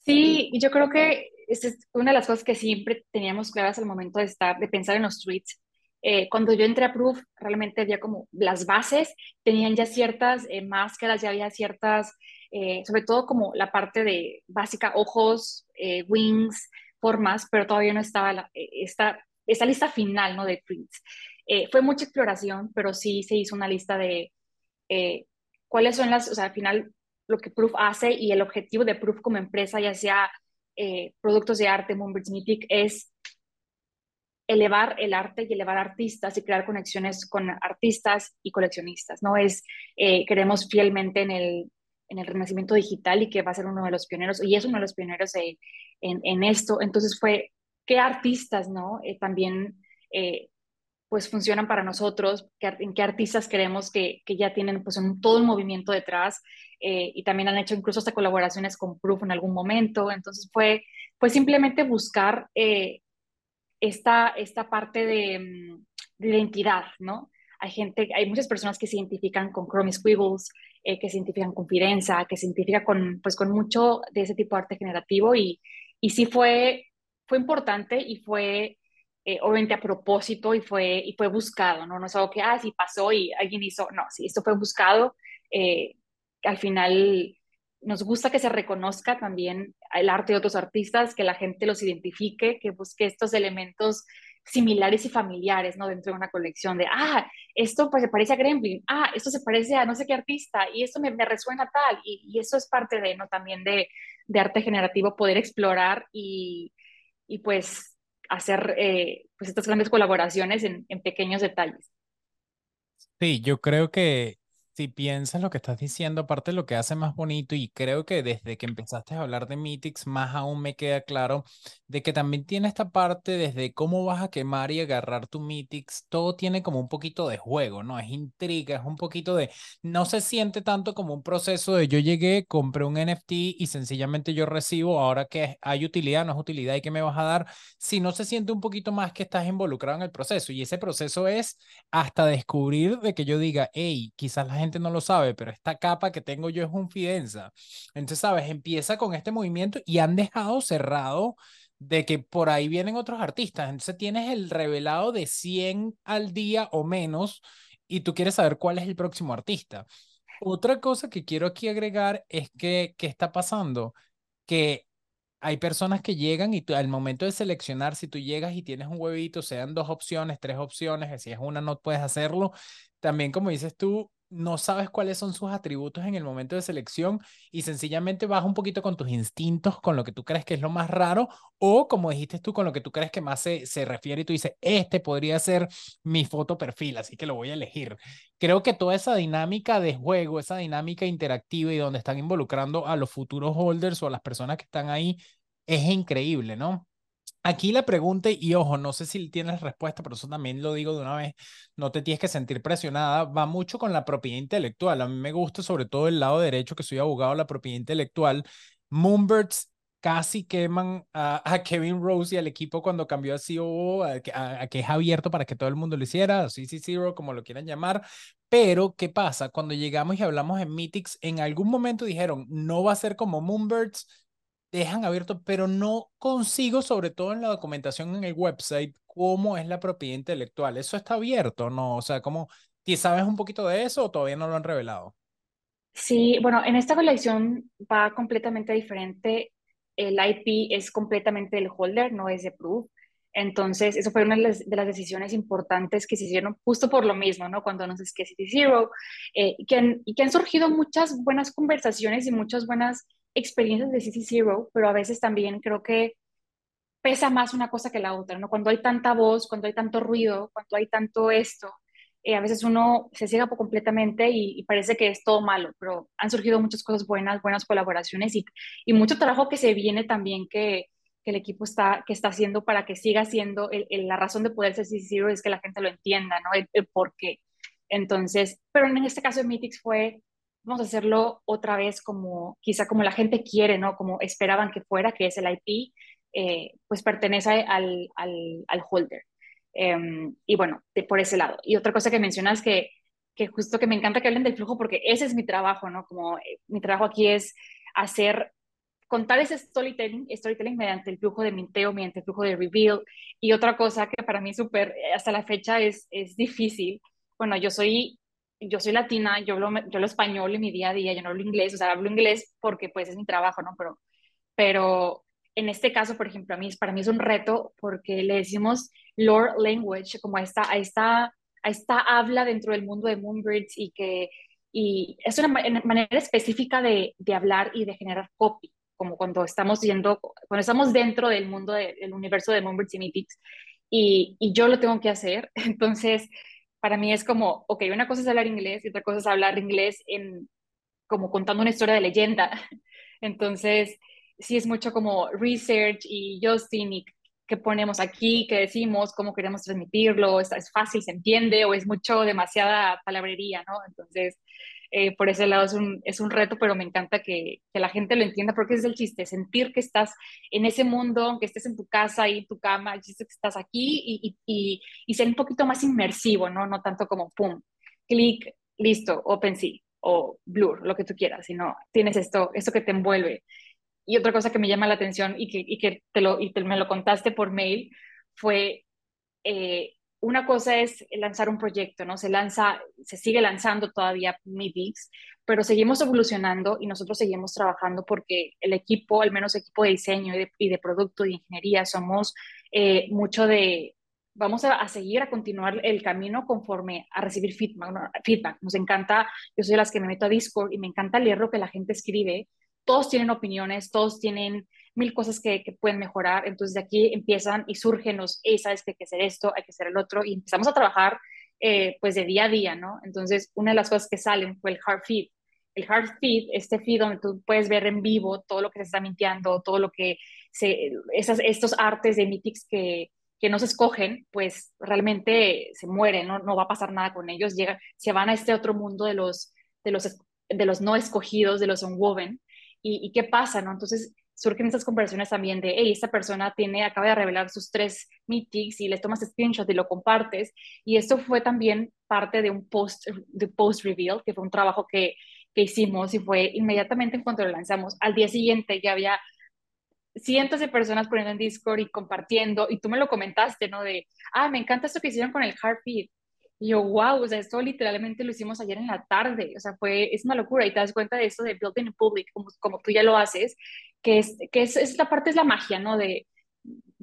Sí, yo creo que es una de las cosas que siempre teníamos claras al momento de estar, de pensar en los tweets. Eh, cuando yo entré a Proof, realmente había como las bases, tenían ya ciertas eh, máscaras, ya había ciertas, eh, sobre todo como la parte de básica, ojos, wings, formas, pero todavía no estaba esta, esta lista final, ¿no? De tweets. fue mucha exploración, pero sí se hizo una lista de cuáles son las, o sea, al final lo que Proof hace y el objetivo de Proof como empresa, ya sea eh, productos de arte, Moonbirds Mythic, es elevar el arte y elevar artistas y crear conexiones con artistas y coleccionistas, ¿no? Es, eh, creemos fielmente en el, en el renacimiento digital y que va a ser uno de los pioneros, y es uno de los pioneros en, en, esto. Entonces fue, ¿qué artistas, no? Eh, también, pues, funcionan para nosotros, en qué artistas creemos que, que ya tienen, pues, un, todo el movimiento detrás eh, y también han hecho incluso hasta colaboraciones con Proof en algún momento. Entonces fue, fue simplemente buscar eh, esta, esta parte de, mm, de, identidad, ¿no? Hay gente, hay muchas personas que se identifican con Chrome Squiggles, eh, que se identifican con Firenza, que se identifican con, pues, con mucho de ese tipo de arte generativo y, y sí fue, fue importante y fue obviamente a propósito y fue, y fue buscado, ¿no? No es algo que, ah, sí pasó y alguien hizo, no, sí, esto fue buscado, eh, al final nos gusta que se reconozca también el arte de otros artistas, que la gente los identifique, que busque estos elementos similares y familiares, ¿no? Dentro de una colección de, ah, esto pues se parece a Gremlin, ah, esto se parece a no sé qué artista, y esto me, resuena tal, y, eso es parte de, ¿no? También de, arte generativo, poder explorar y, pues hacer eh, pues estas grandes colaboraciones en, en pequeños detalles. Sí, yo creo que si piensas lo que estás diciendo, aparte lo que hace más bonito, y creo que desde que empezaste a hablar de Mythics, más aún me queda claro de que también tiene esta parte desde cómo vas a quemar y agarrar tu Mythics, todo tiene como un poquito de juego, ¿no? Es intriga, es un poquito de, no se siente tanto como un proceso de yo llegué, compré un NFT y sencillamente yo recibo, ahora que hay utilidad, no es utilidad y que me vas a dar, si no se siente un poquito más que estás involucrado en el proceso, y ese proceso es hasta descubrir de que yo diga, hey, quizás la no lo sabe, pero esta capa que tengo yo es un fidenza. Entonces, ¿sabes? Empieza con este movimiento y han dejado cerrado de que por ahí vienen otros artistas. Entonces tienes el revelado de 100 al día o menos y tú quieres saber cuál es el próximo artista. Otra cosa que quiero aquí agregar es que, ¿qué está pasando? Que hay personas que llegan y al momento de seleccionar, si tú llegas y tienes un huevito, sean dos opciones, tres opciones, si es una no puedes hacerlo. También, como dices tú, no sabes cuáles son sus atributos en el momento de selección y sencillamente vas un poquito con tus instintos, con lo que tú crees que es lo más raro o como dijiste tú, con lo que tú crees que más se, se refiere y tú dices, este podría ser mi foto perfil, así que lo voy a elegir. Creo que toda esa dinámica de juego, esa dinámica interactiva y donde están involucrando a los futuros holders o a las personas que están ahí, es increíble, ¿no? Aquí la pregunta, y ojo, no sé si tienes respuesta, pero eso también lo digo de una vez, no te tienes que sentir presionada, va mucho con la propiedad intelectual. A mí me gusta sobre todo el lado derecho, que soy abogado de la propiedad intelectual. Moonbirds casi queman a, Kevin Rose y al equipo cuando cambió a CEO, a, que es abierto para que todo el mundo lo hiciera, CC Zero, como lo quieran llamar. Pero, ¿qué pasa? Cuando llegamos y hablamos en Mythics, en algún momento dijeron, no va a ser como Moonbirds, dejan abierto, pero no consigo, sobre todo en la documentación en el website, cómo es la propiedad intelectual. ¿Eso está abierto no? O sea, ¿cómo, ¿sabes un poquito de eso o todavía no lo han revelado? Sí, bueno, en esta colección va completamente diferente. El IP es completamente del holder, no es de proof. Entonces, eso fue una de las, decisiones importantes que se hicieron justo por lo mismo, ¿no? Cuando es que City Zero, eh, que han, y que han surgido muchas buenas conversaciones y muchas buenas experiencias de City Zero, pero a veces también creo que pesa más una cosa que la otra, ¿no? Cuando hay tanta voz, cuando hay tanto ruido, cuando hay tanto esto, eh, a veces uno se ciega completamente y, parece que es todo malo, pero han surgido muchas cosas buenas, buenas colaboraciones y, mucho trabajo que se viene también que, el equipo está, que está haciendo para que siga siendo la razón de poder ser Zero es que la gente lo entienda, ¿no? El, por qué. Entonces, pero en este caso de Mythics fue, vamos a hacerlo otra vez como, quizá como la gente quiere, ¿no? Como esperaban que fuera, que es el IP, eh, pues pertenece al, al, al holder. Em, y bueno, por ese lado. Y otra cosa que mencionas que, que justo que me encanta que hablen del flujo porque ese es mi trabajo, ¿no? Como eh, mi trabajo aquí es hacer contar ese storytelling, storytelling mediante el flujo de minteo, mediante el flujo de reveal. Y otra cosa que para mí súper, eh, hasta la fecha es, es difícil. Bueno, yo soy, yo soy latina, yo hablo, yo hablo español en mi día a día, yo no hablo inglés, o sea, hablo inglés porque pues es mi trabajo, ¿no? Pero, pero en este caso, por ejemplo, a mí, para mí es un reto porque le decimos lore language, como a esta, a esta, a esta habla dentro del mundo de Moonbirds y que y es una manera específica de, de hablar y de generar copy como cuando estamos yendo, cuando estamos dentro del mundo, del universo de Moonbirds y Mythics, y, y, yo lo tengo que hacer. [laughs] Entonces, para mí es como, ok, una cosa es hablar inglés y otra cosa es hablar inglés en, como contando una historia de leyenda. [laughs] Entonces, sí es mucho como research y Justin y qué ponemos aquí, qué decimos, cómo queremos transmitirlo, es, es fácil, se entiende o es mucho, demasiada palabrería, ¿no? Entonces, eh, por ese lado es un, es un reto, pero me encanta que, que, la gente lo entienda porque es el chiste, sentir que estás en ese mundo, que estés en tu casa y en tu cama, el chiste que estás aquí y, y, y, ser un poquito más inmersivo, ¿no? No tanto como pum, clic, listo, OpenSea o Blur, lo que tú quieras, sino tienes esto, esto que te envuelve. Y otra cosa que me llama la atención y que, y que te lo, y te, me lo contaste por mail fue eh, una cosa es lanzar un proyecto, ¿no? Se lanza, se sigue lanzando todavía MIDIX, pero seguimos evolucionando y nosotros seguimos trabajando porque el equipo, al menos equipo de diseño y de, producto y ingeniería, somos eh, mucho de, vamos a, seguir a continuar el camino conforme a recibir feedback, feedback. Nos encanta, yo soy de las que me meto a Discord y me encanta leer lo que la gente escribe. Todos tienen opiniones, todos tienen mil cosas que, pueden mejorar. Entonces de aquí empiezan y surgen los, hey, sabes que hay que hacer esto, hay que hacer el otro, y empezamos a trabajar eh, pues de día a día, ¿no? Entonces una de las cosas que salen fue el hard feed. El hard feed, este feed donde tú puedes ver en vivo todo lo que se está mintiendo, todo lo que se, esas, estos artes de Mythics que, que no se escogen, pues realmente se mueren, ¿no? no va a pasar nada con ellos, llega, se van a este otro mundo de los, de los, de los no escogidos, de los unwoven, y, y qué pasa, ¿no? Entonces, surgen esas conversaciones también de, hey, esta persona tiene, acaba de revelar sus tres meetings y les tomas screenshot y lo compartes. Y esto fue también parte de un post, de post reveal, que fue un trabajo que, que hicimos y fue inmediatamente en cuanto lo lanzamos. Al día siguiente ya había cientos de personas poniendo en Discord y compartiendo, y tú me lo comentaste, ¿no? De, ah, me encanta esto que hicieron con el Heartbeat. Y yo, wow, o sea, esto literalmente lo hicimos ayer en la tarde, o sea, fue, es una locura y te das cuenta de esto de building in public, como, como tú ya lo haces, que es, que es, esta parte es la magia, ¿no? De,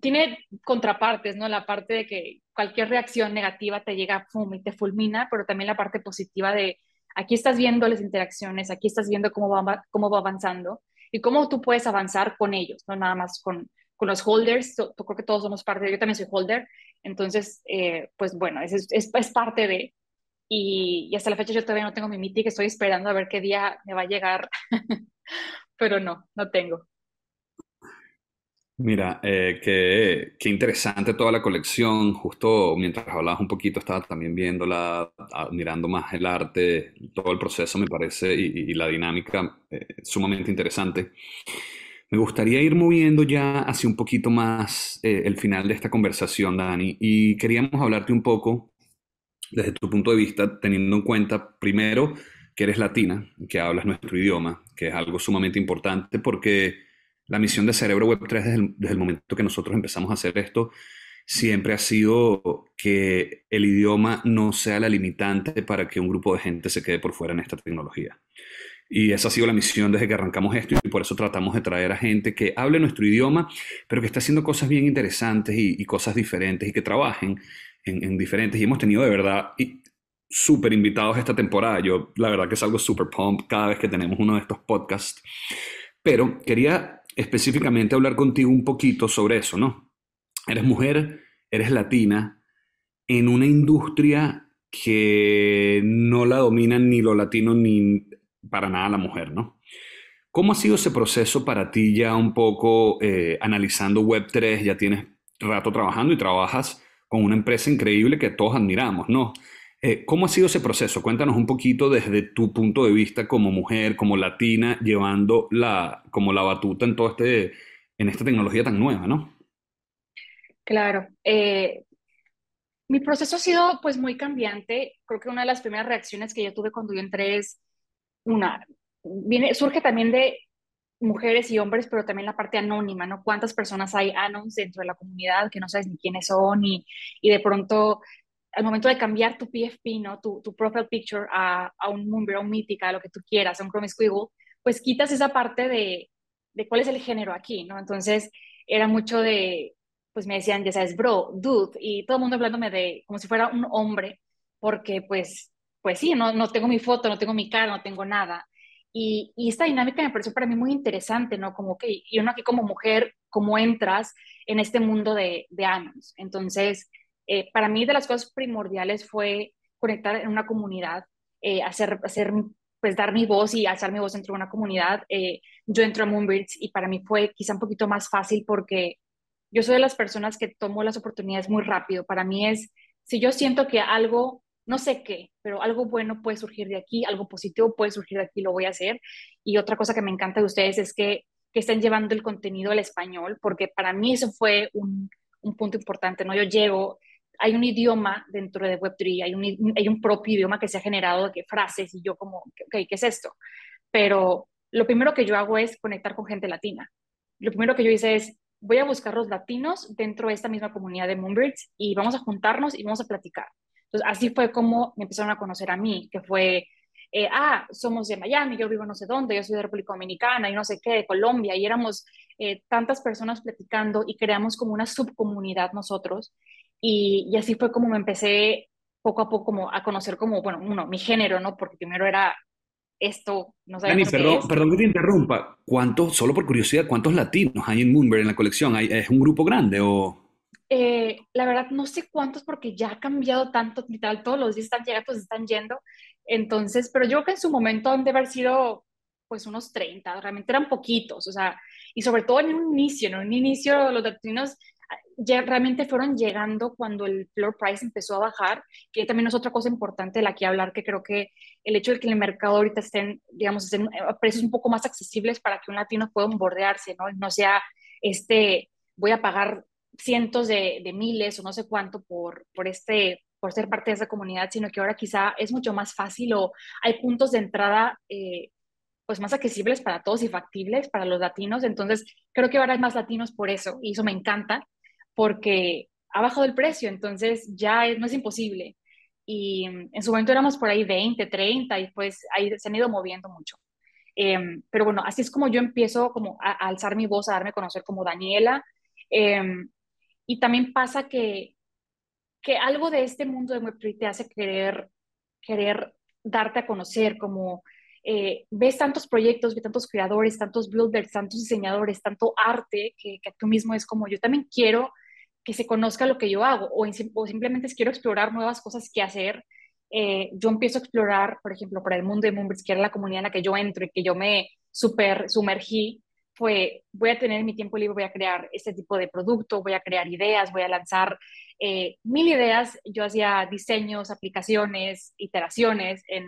tiene contrapartes, ¿no? La parte de que cualquier reacción negativa te llega fum, y te fulmina, pero también la parte positiva de aquí estás viendo las interacciones, aquí estás viendo cómo va, cómo va avanzando y cómo tú puedes avanzar con ellos, no nada más con, con los holders, yo, creo que todos somos parte yo también soy holder, entonces, eh, pues bueno, es, parte de, y, hasta la fecha yo todavía no tengo mi meeting, estoy esperando a ver qué día me va a llegar, [laughs] pero no, no tengo. Mira, eh, qué, qué, interesante toda la colección. Justo mientras hablabas un poquito, estaba también viéndola, mirando más el arte, todo el proceso me parece y, la dinámica eh, sumamente interesante. Me gustaría ir moviendo ya hacia un poquito más eh, el final de esta conversación, Dani, y queríamos hablarte un poco desde tu punto de vista, teniendo en cuenta, primero, que eres latina, que hablas nuestro idioma, que es algo sumamente importante porque la misión de Cerebro Web 3 desde el, desde el momento que nosotros empezamos a hacer esto siempre ha sido que el idioma no sea la limitante para que un grupo de gente se quede por fuera en esta tecnología. Y esa ha sido la misión desde que arrancamos esto y por eso tratamos de traer a gente que hable nuestro idioma, pero que esté haciendo cosas bien interesantes y, cosas diferentes y que trabajen en, diferentes. Y hemos tenido de verdad súper invitados esta temporada. Yo la verdad que salgo súper pump cada vez que tenemos uno de estos podcasts. Pero quería específicamente hablar contigo un poquito sobre eso, ¿no? Eres mujer, eres latina, en una industria que no la dominan ni los latinos ni para nada la mujer, ¿no? ¿Cómo ha sido ese proceso para ti ya un poco eh, analizando Web3? Ya tienes rato trabajando y trabajas con una empresa increíble que todos admiramos, ¿no? Eh, ¿Cómo ha sido ese proceso? Cuéntanos un poquito desde tu punto de vista como mujer, como latina, llevando la, como la batuta en, todo este, en esta tecnología tan nueva, ¿no? Claro. Eh, mi proceso ha sido pues muy cambiante. Creo que una de las primeras reacciones que yo tuve cuando yo entré es una, viene, surge también de mujeres y hombres, pero también la parte anónima, ¿no? ¿Cuántas personas hay anons dentro de la comunidad que no sabes ni quiénes son y, y de pronto al momento de cambiar tu PFP, ¿no? Tu, tu profile picture a, a un Moonbear, a un Mythica, a lo que tú quieras, a un Chrome Squiggle, pues quitas esa parte de, de cuál es el género aquí, ¿no? Entonces era mucho de, pues me decían, ya sabes, bro, dude, y todo el mundo hablándome de como si fuera un hombre, porque pues, pues sí, no, no tengo mi foto, no tengo mi cara, no tengo nada. Y, y esta dinámica me pareció para mí muy interesante, ¿no? Como que, y uno aquí como mujer, ¿cómo entras en este mundo de, de años? Entonces, eh, para mí de las cosas primordiales fue conectar en una comunidad, eh, hacer, hacer, pues dar mi voz y alzar mi voz dentro de una comunidad. Eh, yo entro a Moonbirds y para mí fue quizá un poquito más fácil porque yo soy de las personas que tomo las oportunidades muy rápido. Para mí es, si yo siento que algo, no sé qué, pero algo bueno puede surgir de aquí, algo positivo puede surgir de aquí, lo voy a hacer. Y otra cosa que me encanta de ustedes es que, que estén llevando el contenido al español, porque para mí eso fue un, un punto importante, ¿no? Yo llego, hay un idioma dentro de Web3, hay un, hay un propio idioma que se ha generado de frases y yo como, ok, ¿qué es esto? Pero lo primero que yo hago es conectar con gente latina. Lo primero que yo hice es, voy a buscar los latinos dentro de esta misma comunidad de Moonbirds y vamos a juntarnos y vamos a platicar. Entonces, así fue como me empezaron a conocer a mí, que fue, eh, ah, somos de Miami, yo vivo no sé dónde, yo soy de República Dominicana y no sé qué, de Colombia, y éramos eh, tantas personas platicando y creamos como una subcomunidad nosotros. Y, y, así fue como me empecé poco a poco como a conocer como, bueno, uno, mi género, ¿no? Porque primero era esto no sabemos perdón, perdón que te interrumpa. ¿Cuántos, solo por curiosidad, cuántos latinos hay en Moonbear en la colección? ¿Es un grupo grande o...? Eh, la verdad no sé cuántos porque ya ha cambiado tanto, literal, todos los días están llegando, pues están yendo. Entonces, pero yo creo que en su momento han de haber sido pues unos 30, realmente eran poquitos, o sea, y sobre todo en un inicio, ¿no? En un inicio los latinos ya realmente fueron llegando cuando el floor price empezó a bajar, que también es otra cosa importante de la que hablar, que creo que el hecho de que el mercado ahorita estén, digamos, estén a precios un poco más accesibles para que un latino pueda bordearse, ¿no? No sea, este, voy a pagar cientos de, miles o no sé cuánto por, por, este, por ser parte de esa comunidad, sino que ahora quizá es mucho más fácil o hay puntos de entrada eh, pues más accesibles para todos y factibles para los latinos. Entonces, creo que ahora hay más latinos por eso y eso me encanta porque ha bajado el precio, entonces ya no es imposible. Y mm, en su momento éramos por ahí 20, 30 y pues ahí se han ido moviendo mucho. Em, pero bueno, así es como yo empiezo como a, alzar mi voz, a darme a conocer como Daniela. Em, y también pasa que, que algo de este mundo de Web3 te hace querer, querer darte a conocer, como eh, ves tantos proyectos, ves tantos creadores, tantos builders, tantos diseñadores, tanto arte, que, tú mismo es como yo también quiero que se conozca lo que yo hago o, simplemente quiero explorar nuevas cosas que hacer. Eh, yo empiezo a explorar, por ejemplo, por el mundo de Moonbirds, que era la comunidad en la que yo entro y que yo me super sumergí, fue, voy a tener mi tiempo libre, voy a crear este tipo de producto, voy a crear ideas, voy a lanzar eh, mil ideas. Yo hacía diseños, aplicaciones, iteraciones en,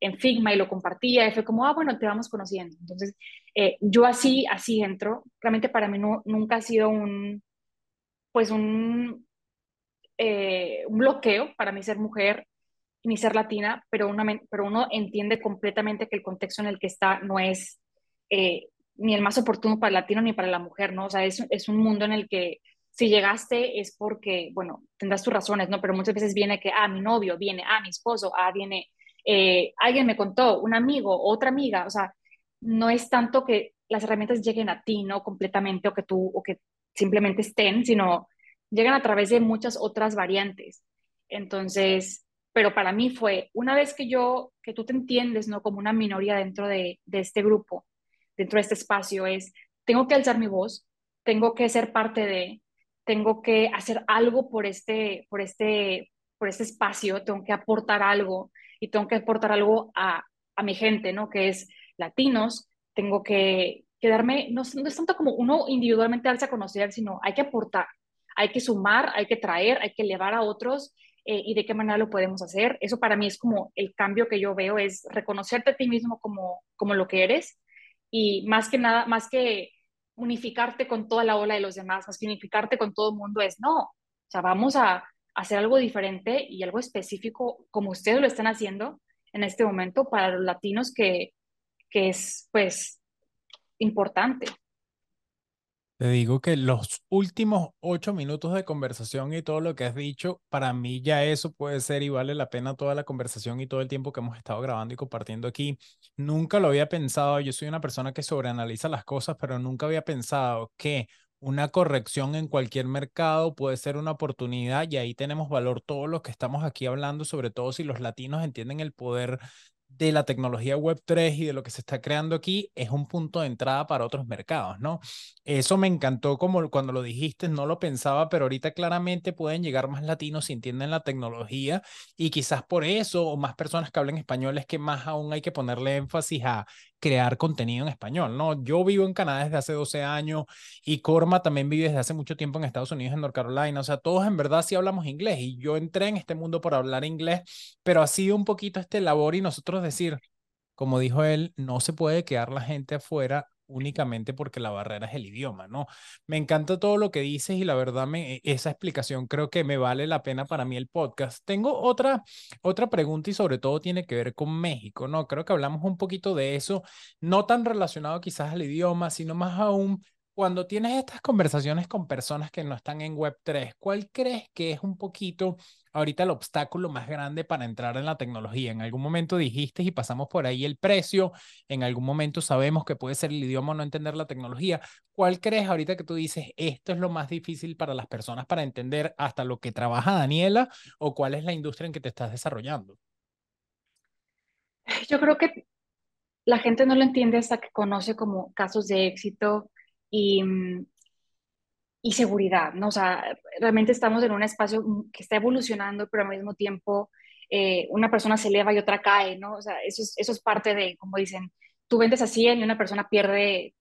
en Figma y lo compartía y fue como, ah, bueno, te vamos conociendo. Entonces, eh, yo así, así entro. Realmente para mí no, nunca ha sido un, pues un, eh, bloqueo para mí ser mujer ni ser latina, pero, una, pero uno entiende completamente que el contexto en el que está no es, ni el más oportuno para el latino ni para la mujer, ¿no? O sea, es, un mundo en el que si llegaste es porque, bueno, tendrás tus razones, ¿no? Pero muchas veces viene que, ah, mi novio, viene, ah, mi esposo, ah, viene, eh, alguien me contó, un amigo, otra amiga, o sea, no es tanto que las herramientas lleguen a ti, ¿no? Completamente o que tú, o que simplemente estén, sino llegan a través de muchas otras variantes. Entonces, pero para mí fue, una vez que yo, que tú te entiendes, ¿no? Como una minoría dentro de, de este grupo, dentro de este espacio, es, tengo que alzar mi voz, tengo que ser parte de, tengo que hacer algo por este, por este, por este espacio, tengo que aportar algo y tengo que aportar algo a, a mi gente, ¿no? Que es latinos, tengo que, quedarme, no, no es tanto como uno individualmente darse a conocer, sino hay que aportar, hay que sumar, hay que traer, hay que elevar a otros eh, y de qué manera lo podemos hacer. Eso para mí es como el cambio que yo veo, es reconocerte a ti mismo como, como lo que eres y más que nada, más que unificarte con toda la ola de los demás, más que unificarte con todo el mundo, es no, o sea, vamos a hacer algo diferente y algo específico como ustedes lo están haciendo en este momento para los latinos que, que es pues importante. Te digo que los últimos ocho minutos de conversación y todo lo que has dicho, para mí ya eso puede ser y vale la pena toda la conversación y todo el tiempo que hemos estado grabando y compartiendo aquí. Nunca lo había pensado, yo soy una persona que sobreanaliza las cosas, pero nunca había pensado que una corrección en cualquier mercado puede ser una oportunidad y ahí tenemos valor todos los que estamos aquí hablando, sobre todo si los latinos entienden el poder de la tecnología Web3 y de lo que se está creando aquí es un punto de entrada para otros mercados, ¿no? Eso me encantó como cuando lo dijiste, no lo pensaba, pero ahorita claramente pueden llegar más latinos si entienden la tecnología y quizás por eso o más personas que hablen español es que más aún hay que ponerle énfasis a crear contenido en español, ¿no? Yo vivo en Canadá desde hace 12 años y Corma también vive desde hace mucho tiempo en Estados Unidos, en North Carolina, o sea, todos en verdad sí hablamos inglés y yo entré en este mundo por hablar inglés, pero ha sido un poquito este labor y nosotros decir, como dijo él, no se puede quedar la gente afuera únicamente porque la barrera es el idioma, ¿no? Me encanta todo lo que dices y la verdad me, e, esa explicación creo que me vale la pena para mí el podcast. Tengo otra, otra pregunta y sobre todo tiene que ver con México, ¿no? Creo que hablamos un poquito de eso, no tan relacionado quizás al idioma, sino más aún cuando tienes estas conversaciones con personas que no están en Web3, ¿cuál crees que es un poquito ahorita el obstáculo más grande para entrar en la tecnología? En algún momento dijiste y pasamos por ahí el precio, en algún momento sabemos que puede ser el idioma o no entender la tecnología. ¿Cuál crees ahorita que tú dices esto es lo más difícil para las personas para entender hasta lo que trabaja Daniela o cuál es la industria en que te estás desarrollando? Yo creo que la gente no lo entiende hasta que conoce como casos de éxito y, mm, y seguridad, ¿no? O sea, realmente estamos en un espacio que está evolucionando, pero al mismo tiempo eh, una persona se eleva y otra cae, ¿no? O sea, eso es, eso es parte de, como dicen, tú vendes a 100 y una persona pierde,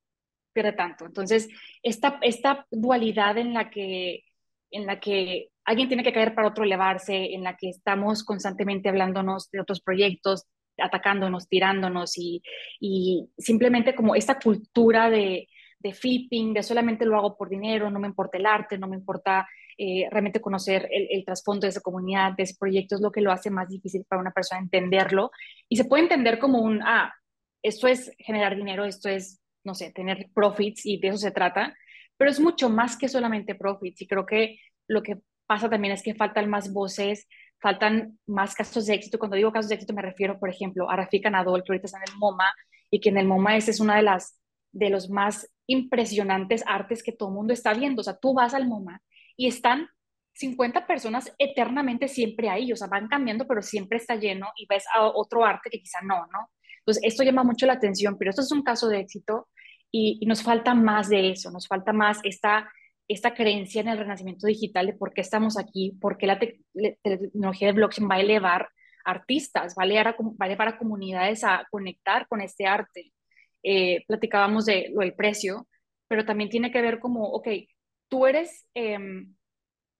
pierde tanto. Entonces, esta, esta dualidad en la que en la que alguien tiene que caer para otro elevarse, en la que estamos constantemente hablándonos de otros proyectos, atacándonos, tirándonos y, y simplemente como esta cultura de, de flipping, de solamente lo hago por dinero, no me importa el arte, no me importa eh, realmente conocer el, trasfondo de esa comunidad, de ese proyecto, es lo que lo hace más difícil para una persona entenderlo. Y se puede entender como un, ah, esto es generar dinero, esto es, no sé, tener profits y de eso se trata, pero es mucho más que solamente profits. Y creo que lo que pasa también es que faltan más voces, faltan más casos de éxito. Cuando digo casos de éxito me refiero, por ejemplo, a Rafika Nadol, que ahorita está en el MoMA, y que en el MoMA ese es una de las de los más impresionantes artes que todo el mundo está viendo. O sea, tú vas al MoMA y están 50 personas eternamente siempre ahí, o sea, van cambiando, pero siempre está lleno y ves a otro arte que quizá no, ¿no? Entonces, esto llama mucho la atención, pero esto es un caso de éxito y, nos falta más de eso, nos falta más esta, esta creencia en el renacimiento digital de por qué estamos aquí, por qué la, tecnología de blockchain va a elevar artistas, va a elevar, va a elevar a comunidades a conectar con este arte. Eh, platicábamos de lo del precio, pero también tiene que ver como, ok, tú eres, em,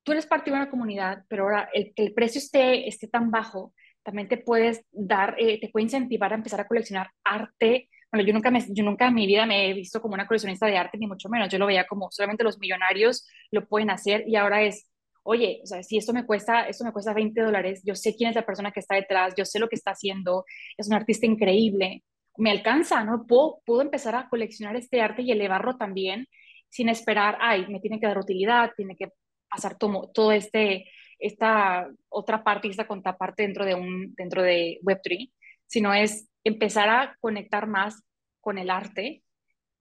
tú eres parte de una comunidad, pero ahora el que el precio esté, esté tan bajo, también te puedes dar, eh, te puede incentivar a empezar a coleccionar arte. Bueno, yo nunca, me, yo nunca en mi vida me he visto como una coleccionista de arte, ni mucho menos. Yo lo veía como solamente los millonarios lo pueden hacer y ahora es, oye, o sea, si esto me cuesta, esto me cuesta 20 dólares, yo sé quién es la persona que está detrás, yo sé lo que está haciendo, es un artista increíble me alcanza, ¿no? Puedo, empezar a coleccionar este arte y elevarlo también sin esperar, ay, me tiene que dar utilidad, tiene que pasar todo, todo este, esta otra parte y esta contraparte dentro de, un, dentro de Web3, sino es empezar a conectar más con el arte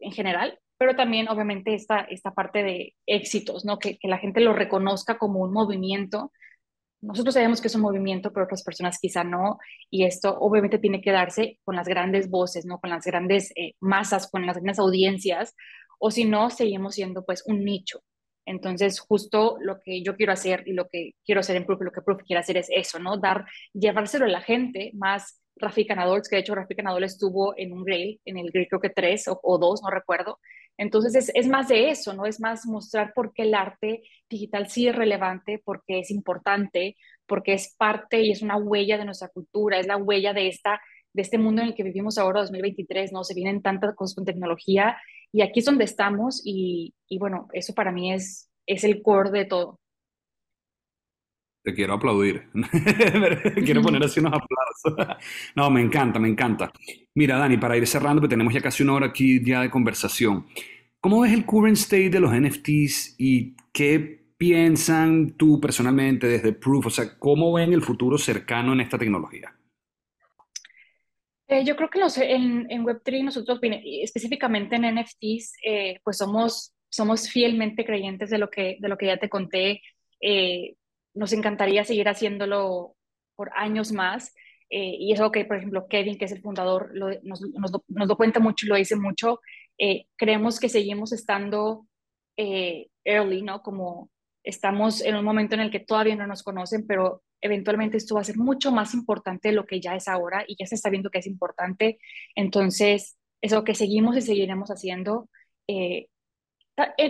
en general, pero también obviamente esta, esta parte de éxitos, ¿no? Que, que la gente lo reconozca como un movimiento. Nosotros sabemos que es un movimiento, pero otras personas quizá no, y esto obviamente tiene que darse con las grandes voces, ¿no? Con las grandes eh, masas, con las grandes audiencias, o si no, seguimos siendo pues un nicho. Entonces, justo lo que yo quiero hacer y lo que quiero hacer en Proof, lo que Proof quiere hacer es eso, ¿no? Dar, llevárselo a la gente más Rafika Nadol, que de hecho Rafika Nadol estuvo en un Grail, en el Grail creo que tres o, dos, no recuerdo. Entonces es, más de eso, ¿no? Es más mostrar por qué el arte digital sí es relevante, porque es importante, porque es parte y es una huella de nuestra cultura, es la huella de, esta, de este mundo en el que vivimos ahora, 2023, ¿no? Se vienen tantas cosas con tecnología y aquí es donde estamos y, y bueno, eso para mí es, es el core de todo. Te quiero aplaudir. [laughs] quiero poner así unos aplausos. [laughs] no, me encanta, me encanta. Mira, Dani, para ir cerrando, porque tenemos ya casi una hora aquí ya de conversación. ¿Cómo ves el current state de los NFTs y qué piensan tú personalmente desde Proof? O sea, ¿cómo ven el futuro cercano en esta tecnología? Eh, yo creo que en, en, Web3 nosotros, específicamente en NFTs, eh, pues somos, somos fielmente creyentes de lo que, de lo que ya te conté. Eh, nos encantaría seguir haciéndolo por años más. y es algo que, por ejemplo, Kevin, que es el fundador, nos, nos, nos, lo cuenta mucho lo dice mucho. creemos que seguimos estando early, ¿no? Como estamos en un momento en el que todavía no nos conocen, pero eventualmente esto va a ser mucho más importante de lo que ya es ahora y ya se está viendo que es importante. Entonces, es lo que seguimos y seguiremos haciendo. Eh, eh,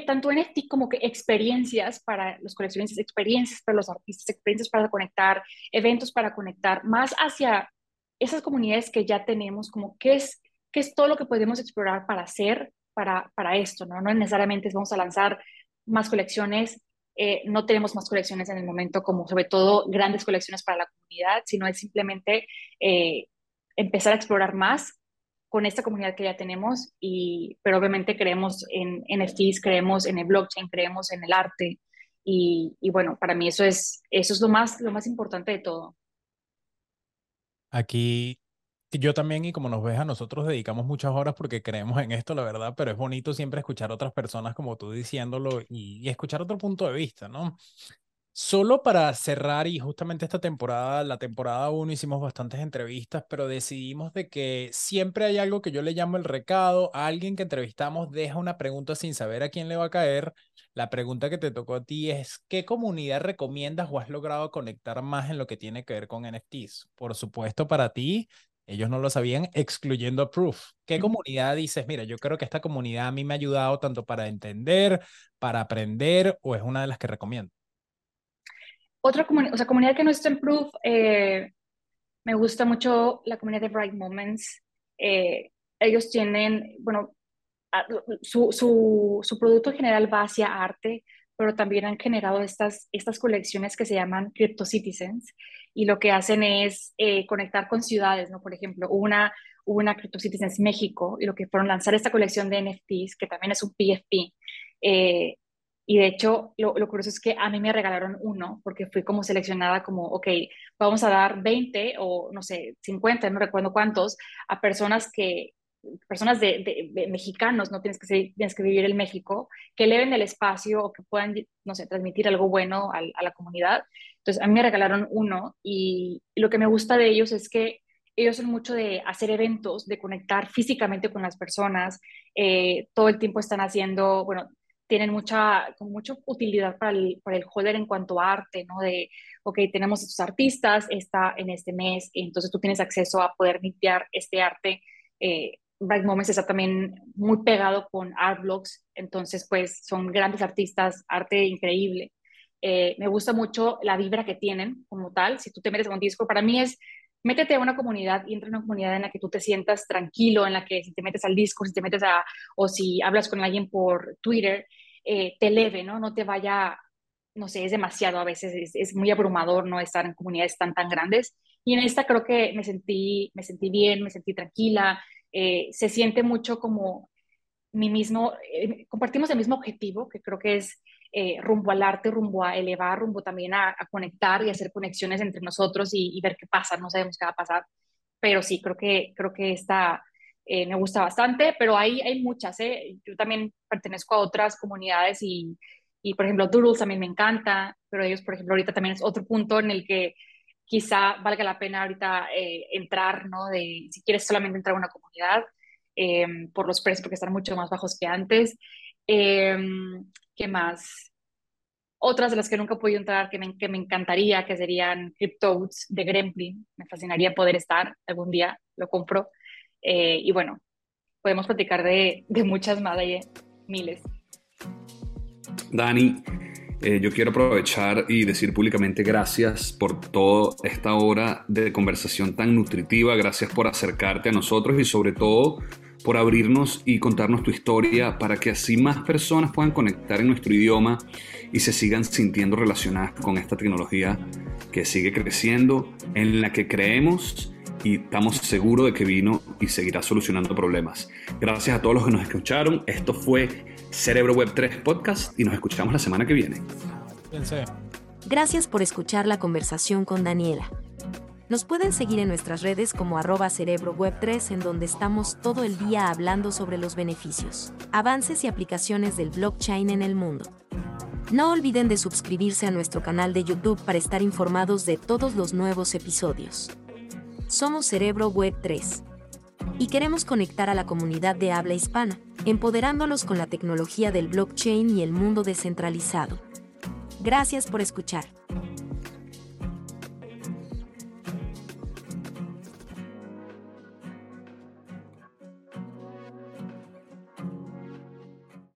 tanto en NFT como que experiencias para los coleccionistas, experiencias para los artistas, experiencias para conectar, eventos para conectar, más hacia esas comunidades que ya tenemos, como qué es, qué es todo lo que podemos explorar para hacer para, para esto, ¿no? No necesariamente vamos a lanzar más colecciones, eh, no tenemos más colecciones en el momento, como sobre todo grandes colecciones para la comunidad, sino es simplemente eh, empezar a explorar más con esta comunidad que ya tenemos, y, pero obviamente creemos en NFTs, creemos en el blockchain, creemos en el arte, y, y bueno, para mí eso es, eso es lo, más, lo más importante de todo. Aquí yo también, y como nos ves, a nosotros dedicamos muchas horas porque creemos en esto, la verdad, pero es bonito siempre escuchar a otras personas como tú diciéndolo y, escuchar otro punto de vista, ¿no? Solo para cerrar, y justamente esta temporada, la temporada 1, hicimos bastantes entrevistas, pero decidimos de que siempre hay algo que yo le llamo el recado. A alguien que entrevistamos deja una pregunta sin saber a quién le va a caer. La pregunta que te tocó a ti es, ¿qué comunidad recomiendas o has logrado conectar más en lo que tiene que ver con NFTs? Por supuesto, para ti, ellos no lo sabían, excluyendo a Proof. ¿Qué comunidad dices? Mira, yo creo que esta comunidad a mí me ha ayudado tanto para entender, para aprender, o es una de las que recomiendo. Otra comunidad, o sea, comunidad que no está en Proof, eh, me gusta mucho la comunidad de Bright Moments. Eh, ellos tienen, bueno, su, su, su, producto en general va hacia arte, pero también han generado estas, estas colecciones que se llaman Crypto Citizens y lo que hacen es eh, conectar con ciudades, ¿no? Por ejemplo, una, una Crypto Citizens México y lo que fueron lanzar esta colección de NFTs, que también es un PFP. Eh, y de hecho, lo, curioso es que a mí me regalaron uno porque fui como seleccionada como, ok, vamos a dar 20 o no sé, 50, no recuerdo cuántos, a personas que, personas de, mexicanos, no tienes que, tienes que vivir en México, que eleven el espacio o que puedan, no sé, transmitir algo bueno a, la comunidad. Entonces, a mí me regalaron uno y, lo que me gusta de ellos es que ellos son mucho de hacer eventos, de conectar físicamente con las personas, eh, todo el tiempo están haciendo, bueno, tienen mucha, con mucha utilidad para el, para el holder en cuanto a arte, ¿no? De, ok, tenemos estos artistas, está en este mes, entonces tú tienes acceso a poder limpiar este arte eh, Bright Moments está también muy pegado con art blogs, entonces pues son grandes artistas, arte increíble. Eh, me gusta mucho la vibra que tienen como tal. Si tú te metes a un disco, para mí es métete a una comunidad y entra en una comunidad en la que tú te sientas tranquilo, en la que si te metes al disco, si te metes a, o si hablas con alguien por Twitter, eh, te eleve, ¿no? No te vaya, no sé, es demasiado a veces, es, es, muy abrumador no estar en comunidades tan, tan grandes. Y en esta creo que me sentí, me sentí bien, me sentí tranquila, eh, se siente mucho como mi mismo, eh, compartimos el mismo objetivo, que creo que es eh, rumbo al arte, rumbo a elevar, rumbo también a, conectar y hacer conexiones entre nosotros y, ver qué pasa, no sabemos qué va a pasar, pero sí, creo que, creo que esta me gusta bastante, pero hay, hay muchas, ¿eh? yo también pertenezco a otras comunidades y, y por ejemplo, Doodles también me encanta, pero ellos, por ejemplo, ahorita también es otro punto en el que quizá valga la pena ahorita eh, entrar, ¿no? De si quieres solamente entrar a una comunidad em, por los precios, porque están mucho más bajos que antes. Em, ¿Qué más? Otras de las que nunca he podido entrar, que me, que me encantaría, que serían Cryptodes de Gremlin. Me fascinaría poder estar algún día, lo compro. Eh, y bueno, podemos platicar de, de muchas más, hay miles. Dani, eh, yo quiero aprovechar y decir públicamente gracias por toda esta hora de conversación tan nutritiva, gracias por acercarte a nosotros y sobre todo por abrirnos y contarnos tu historia para que así más personas puedan conectar en nuestro idioma y se sigan sintiendo relacionadas con esta tecnología que sigue creciendo, en la que creemos y estamos seguros de que vino y seguirá solucionando problemas. Gracias a todos los que nos escucharon. Esto fue Cerebro Web 3 Podcast y nos escuchamos la semana que viene. Gracias por escuchar la conversación con Daniela. Nos pueden seguir en nuestras redes como arroba cerebro web 3 en donde estamos todo el día hablando sobre los beneficios, avances y aplicaciones del blockchain en el mundo. No olviden de suscribirse a nuestro canal de YouTube para estar informados de todos los nuevos episodios. Somos Cerebro Web 3 y queremos conectar a la comunidad de habla hispana, empoderándolos con la tecnología del blockchain y el mundo descentralizado. Gracias por escuchar.